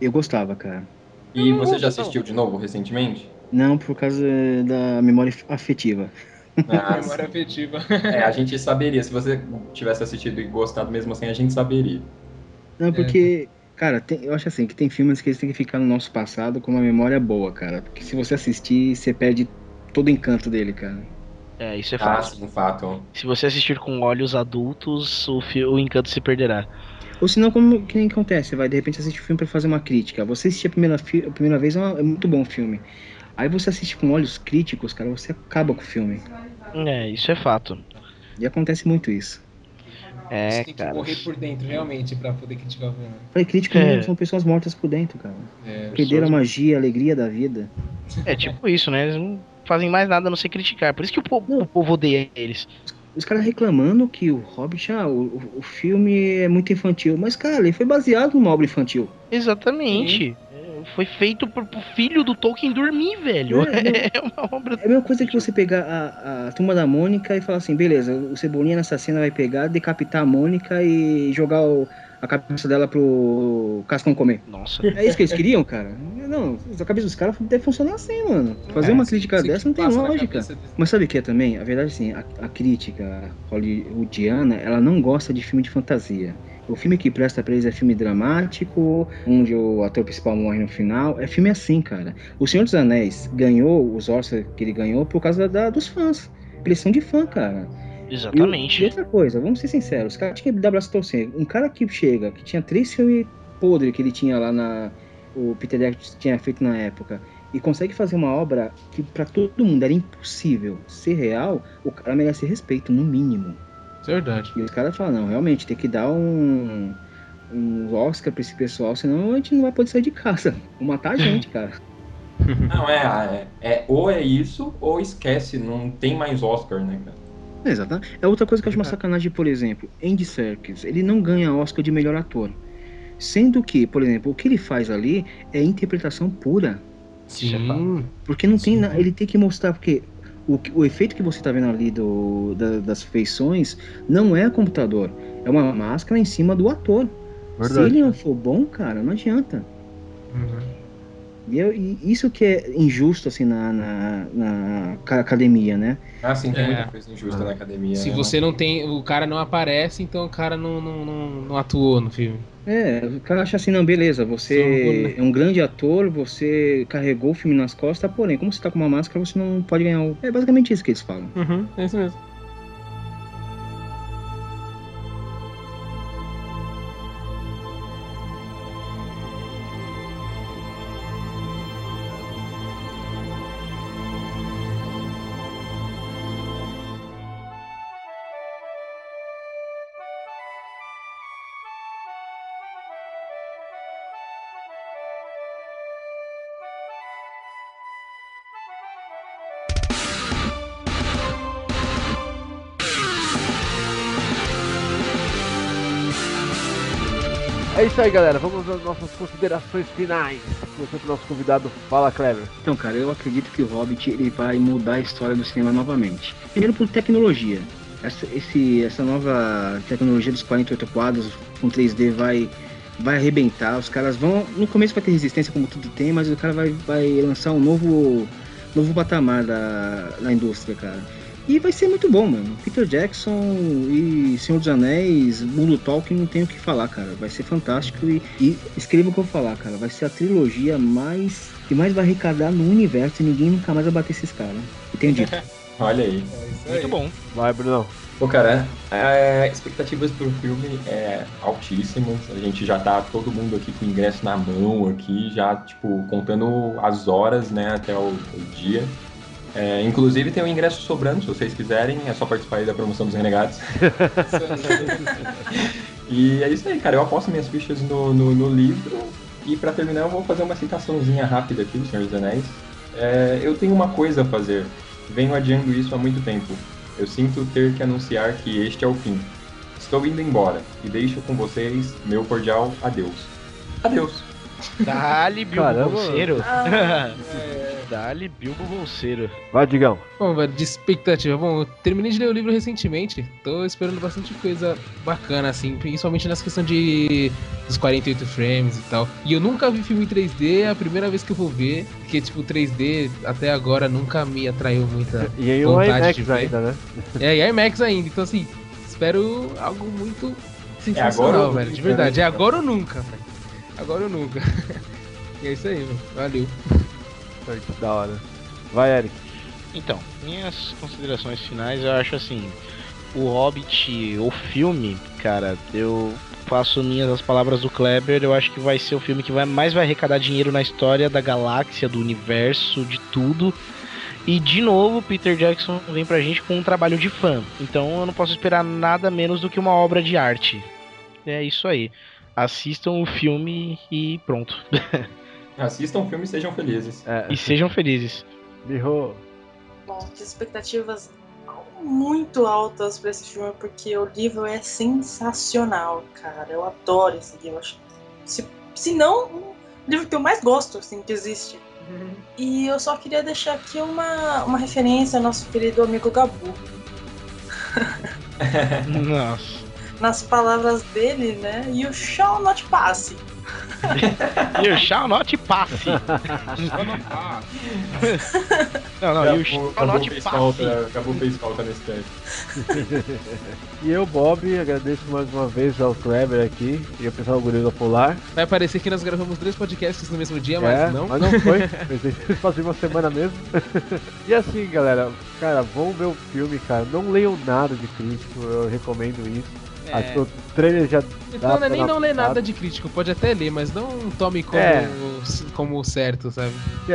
Eu gostava, cara. E você já assistiu de novo recentemente? Não por causa da memória afetiva. Ah, Memória afetiva. é, a gente saberia. Se você tivesse assistido e gostado mesmo assim, a gente saberia. Não, porque, cara, tem- eu acho assim, que tem filmes que eles têm que ficar no nosso passado com uma memória boa, cara. Porque se você assistir, você perde todo o encanto dele, cara. É, isso é Ah, fato. sim, fato. Se você assistir com olhos adultos, o, fi- o encanto se perderá. Ou senão, como que nem acontece, você vai de repente assistir o filme pra fazer uma crítica. Você assistir a primeira, a primeira vez é, uma- é muito bom o filme. Aí você assiste com olhos críticos, cara, você acaba com o filme. É, isso é fato. E acontece muito isso. É, Você tem que cara. morrer por dentro, realmente, pra poder criticar o filme. Falei, crítico É. são pessoas mortas por dentro, cara. É. Perderam a magia, a alegria da vida. É tipo isso, né? Eles não fazem mais nada a não ser criticar. Por isso que o povo, o povo odeia eles. Os caras reclamando que o Hobbit, ah, o, o- filme é muito infantil. Mas, cara, ele foi baseado numa obra infantil. Exatamente. É, Foi feito pro, pro filho do Tolkien dormir, velho. É, É uma obra. É a mesma coisa que você pegar a, a turma da Mônica e falar assim, beleza, o Cebolinha nessa cena vai pegar, decapitar a Mônica e jogar o- a cabeça dela pro Cascão comer. Nossa. É isso que eles queriam, cara? Não, a cabeça dos caras deve funcionar assim, mano. Fazer uma crítica que dessa não tem lógica. desse- Mas sabe o que é também? A verdade, assim, a, a crítica hollywoodiana, ela não gosta de filme de fantasia. O filme que presta pra eles é filme dramático, onde o ator principal morre no final. É filme assim, cara. O Senhor dos Anéis ganhou os Oscars que ele ganhou por causa da- dos fãs. Eles são de fã, cara. E, Exatamente. e outra coisa, vamos ser sinceros, os caras tinham que dar braço a torcer. Um cara que chega, que tinha três filmes podres que ele tinha lá na. O Peter Jackson tinha feito na época. E consegue fazer uma obra que pra todo mundo era impossível ser real, o cara merece respeito, no mínimo. Verdade. E os caras falam, não, realmente, tem que dar um. Um Oscar pra esse pessoal, senão a gente não vai poder sair de casa. Vão matar a gente, cara. Não, é, é, é ou é isso ou esquece, não tem mais Oscar, né, cara? É, exatamente. É outra coisa que eu acho uma sacanagem, por exemplo, Andy Serkis, ele não ganha Oscar de melhor ator. Sendo que, por exemplo, o que ele faz ali é interpretação pura. Sim. Porque não tem na- ele tem que mostrar porque o, o efeito que você tá vendo ali do, da- das feições não é computador, é uma máscara em cima do ator. Se Verdade. ele não for bom, cara, não adianta. Uhum. E, eu- e isso que é injusto assim na, na, na ca- academia, né? Ah, sim, tem É. muita coisa injusta na academia. Se né? você não tem. O cara não aparece, então o cara não, não, não, não atuou no filme. É, o cara acha assim, não, beleza, você é um grande ator, você carregou o filme nas costas, porém, como você tá com uma máscara, você não pode ganhar o... É basicamente isso que eles falam. Uhum, é isso mesmo. É isso aí, galera. Vamos às nossas considerações finais. Começando com o nosso convidado Fala Clever. Então, cara, eu acredito que o Hobbit ele vai mudar a história do cinema novamente. Primeiro por tecnologia. Essa, esse, essa nova tecnologia dos 48 quadros com 3D vai, vai arrebentar. Os caras vão. No começo vai ter resistência, como tudo tem, mas o cara vai, vai lançar um novo, novo patamar da, da indústria, cara. E vai ser muito bom, mano. Peter Jackson e Senhor dos Anéis, Mundo Tolkien, não tem o que falar, cara. Vai ser fantástico e, e escreva o que eu vou falar, cara. Vai ser a trilogia mais que mais vai arrecadar no universo e ninguém nunca mais vai bater esses caras. Entendi. Olha aí. É aí. Muito bom. Vai, Brunão. Pô, cara, é, expectativas pro filme é altíssimas. A gente já tá todo mundo aqui com o ingresso na mão aqui, já, tipo, contando as horas, né, até o, o dia. É, inclusive tem um ingresso sobrando, se vocês quiserem, é só participar aí da promoção dos Renegados. e é isso aí, cara. Eu aposto minhas fichas no, no, no livro. E pra terminar, eu vou fazer uma citaçãozinha rápida aqui do Senhor dos Anéis. É, eu tenho uma coisa a fazer. Venho adiando isso há muito tempo. Eu sinto ter que anunciar que este é o fim. Estou indo embora e deixo com vocês meu cordial adeus. Adeus. Dali Bilbo. Bolseiro. Ah, Dali Bilbo Bolseiro. Vai, Digão. Bom, velho, de expectativa. Bom, eu terminei de ler o livro recentemente. Tô esperando bastante coisa bacana, assim, principalmente nessa questão de dos 48 frames e tal. E eu nunca vi filme em 3D, é a primeira vez que eu vou ver, porque, tipo, 3D até agora nunca me atraiu muita. E aí o Vontade IMAX de ver. ainda, né? É, e IMAX ainda, então assim, espero algo muito agora sensacional, ou velho, nunca, de verdade. né? É agora ou nunca, velho. Agora ou nunca. e é isso aí, velho. Valeu. Que da hora. Vai, Eric. Então, minhas considerações finais, eu acho assim, o Hobbit, o filme, cara, eu faço minhas as palavras do Kleber, eu acho que vai ser o filme que vai mais vai arrecadar dinheiro na história da galáxia, do universo, de tudo. E de novo, Peter Jackson vem pra gente com um trabalho de fã. Então eu não posso esperar nada menos do que uma obra de arte. É isso aí. Assistam o filme e pronto. Assistam o filme e sejam felizes. É, E sejam felizes. Birro. Bom, expectativas muito altas pra esse filme, porque o livro é sensacional, cara. Eu adoro esse livro. Acho- Se, se não, o livro que eu mais gosto, assim, que existe. E eu só queria deixar aqui uma, uma referência ao nosso querido amigo Gabu. Nossa. Nas palavras dele, né? You shall not pass. You shall not pass. Não, não, you shall Acabou not fez pass. falta, acabou fez falta nesse teste. E eu, Bob, agradeço mais uma vez ao Kleber aqui e ao pessoal do Gorila Polar. Vai parecer que nós gravamos três podcasts no mesmo dia, É, mas não. Mas não foi. Fazia uma semana mesmo. e assim, galera, cara, vão ver o filme, cara. Não leiam nada de crítico, eu recomendo isso. É. Acho que o trailer já Então não é nem não ler nada de crítico, pode até ler, mas não tome como, É. como certo, sabe?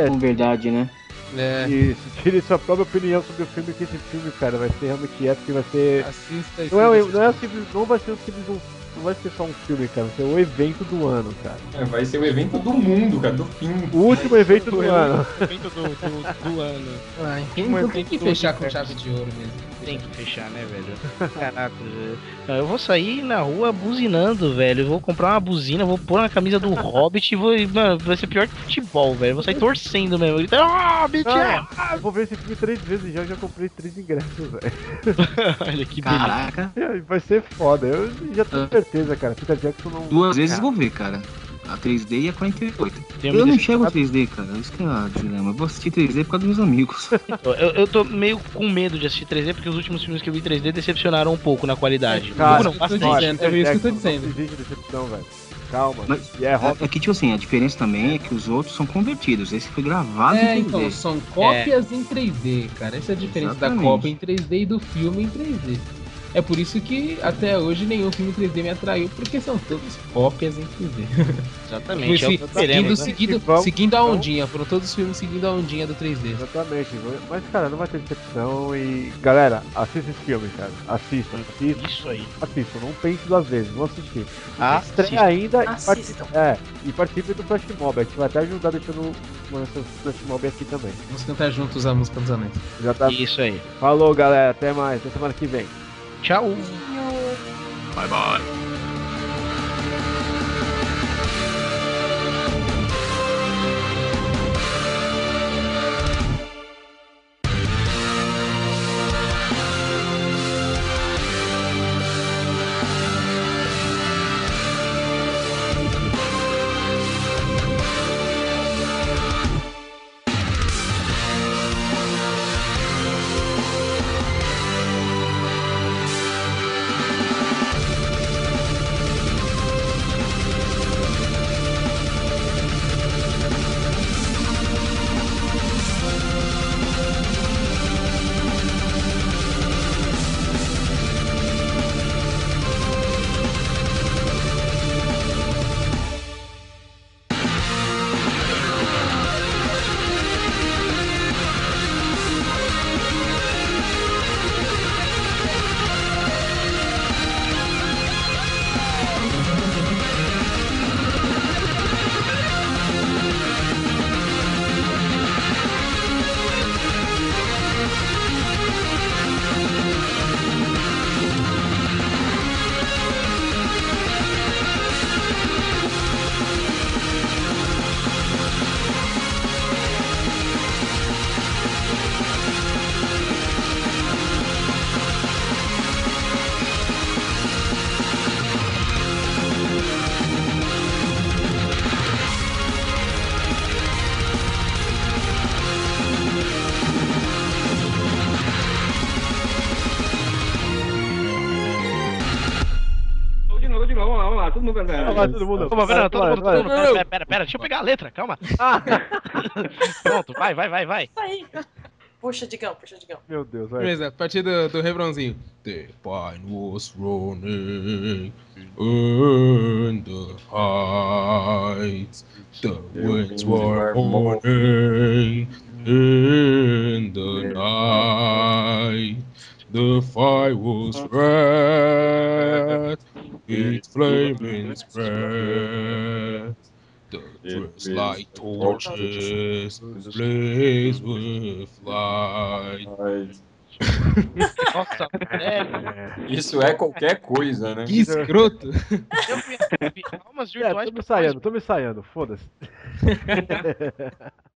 Com verdade, né? É, Isso, tire sua própria opinião sobre o filme, que esse filme, cara, vai ser realmente épico e vai ser. assista Não, é, não, é simples, não vai ser um simples um- Não vai ser só um filme, cara, vai ser o evento do ano, cara. É, vai ser o evento do mundo, cara, do fim. O último evento do ano. Evento do, do, do ano. Ai, Um então tem que fechar do com chave de ouro mesmo. Tem que fechar, né, velho? Caraca, velho. Eu vou sair na rua buzinando, velho. Eu vou comprar uma buzina, vou pôr na camisa do Hobbit e vou. Mano, vai ser pior que futebol, velho. Eu vou sair torcendo mesmo. Gritando, Hobbit! Ah, vou ver esse filme três vezes já, eu já comprei três ingressos, velho. Olha que beleza. Caraca. Vai ser foda, eu já tenho certeza, cara. Peter Jackson não. Duas vezes vou ver, cara. A 3D e a 48. Tenho Eu não enxergo a decepcionado. 3D, cara. Isso que é o dilema. Eu vou assistir 3D por causa dos meus amigos. Eu, eu tô meio com medo de assistir 3D porque os últimos filmes que eu vi 3D decepcionaram um pouco na qualidade. Um Cara, não, bastante. é isso que eu tô dizendo. Não existe decepção, velho. Calma. Mas- E é. É, é que, tipo assim, a diferença também é que os outros são convertidos. Esse foi gravado É, em 3D. então, são cópias em 3D, cara. Essa é a diferença Exatamente. da cópia em 3D e do filme em 3D. É por isso que até hoje nenhum filme em 3D me atraiu, porque são todas cópias em 3D. Exatamente. É o que seguindo, né? seguindo, Vamos, seguindo a ondinha, foram todos os filmes seguindo a ondinha do 3D. Exatamente. Mas, cara, não vai ter decepção e. Galera, assista esse filme, cara. Assistam, assistam, Isso aí. assistam. Não pense duas vezes, vão assistir. Ah, Estreia ainda e Assistam. participe, é, e participe do Flash Mob. A gente vai até ajudar deixando uma Flash Mob aqui também. Vamos cantar juntos a música dos anéis. Já tá. Isso aí. Falou, galera. Até mais. Até semana que vem. Tchau. Bye bye. Vai todo mundo. Calma, pera, todo mundo, todo mundo. Pera, pera, pera, deixa eu pegar a letra, calma. Ah, Pronto, vai, vai, vai, vai. Aí. Puxa, Digão, puxa, Digão. meu Deus, vai. Beleza, a partir do, do refrãozinho. The pine was running in the heights. The winds were mourning in the night. The fire was red, its flaming spread. The dress like torches blaze with light. Nossa, é, Isso é qualquer coisa, né? Que escroto. eu vi almas É, virtuais tô me ensaiando, tô me ensaiando, foda-se.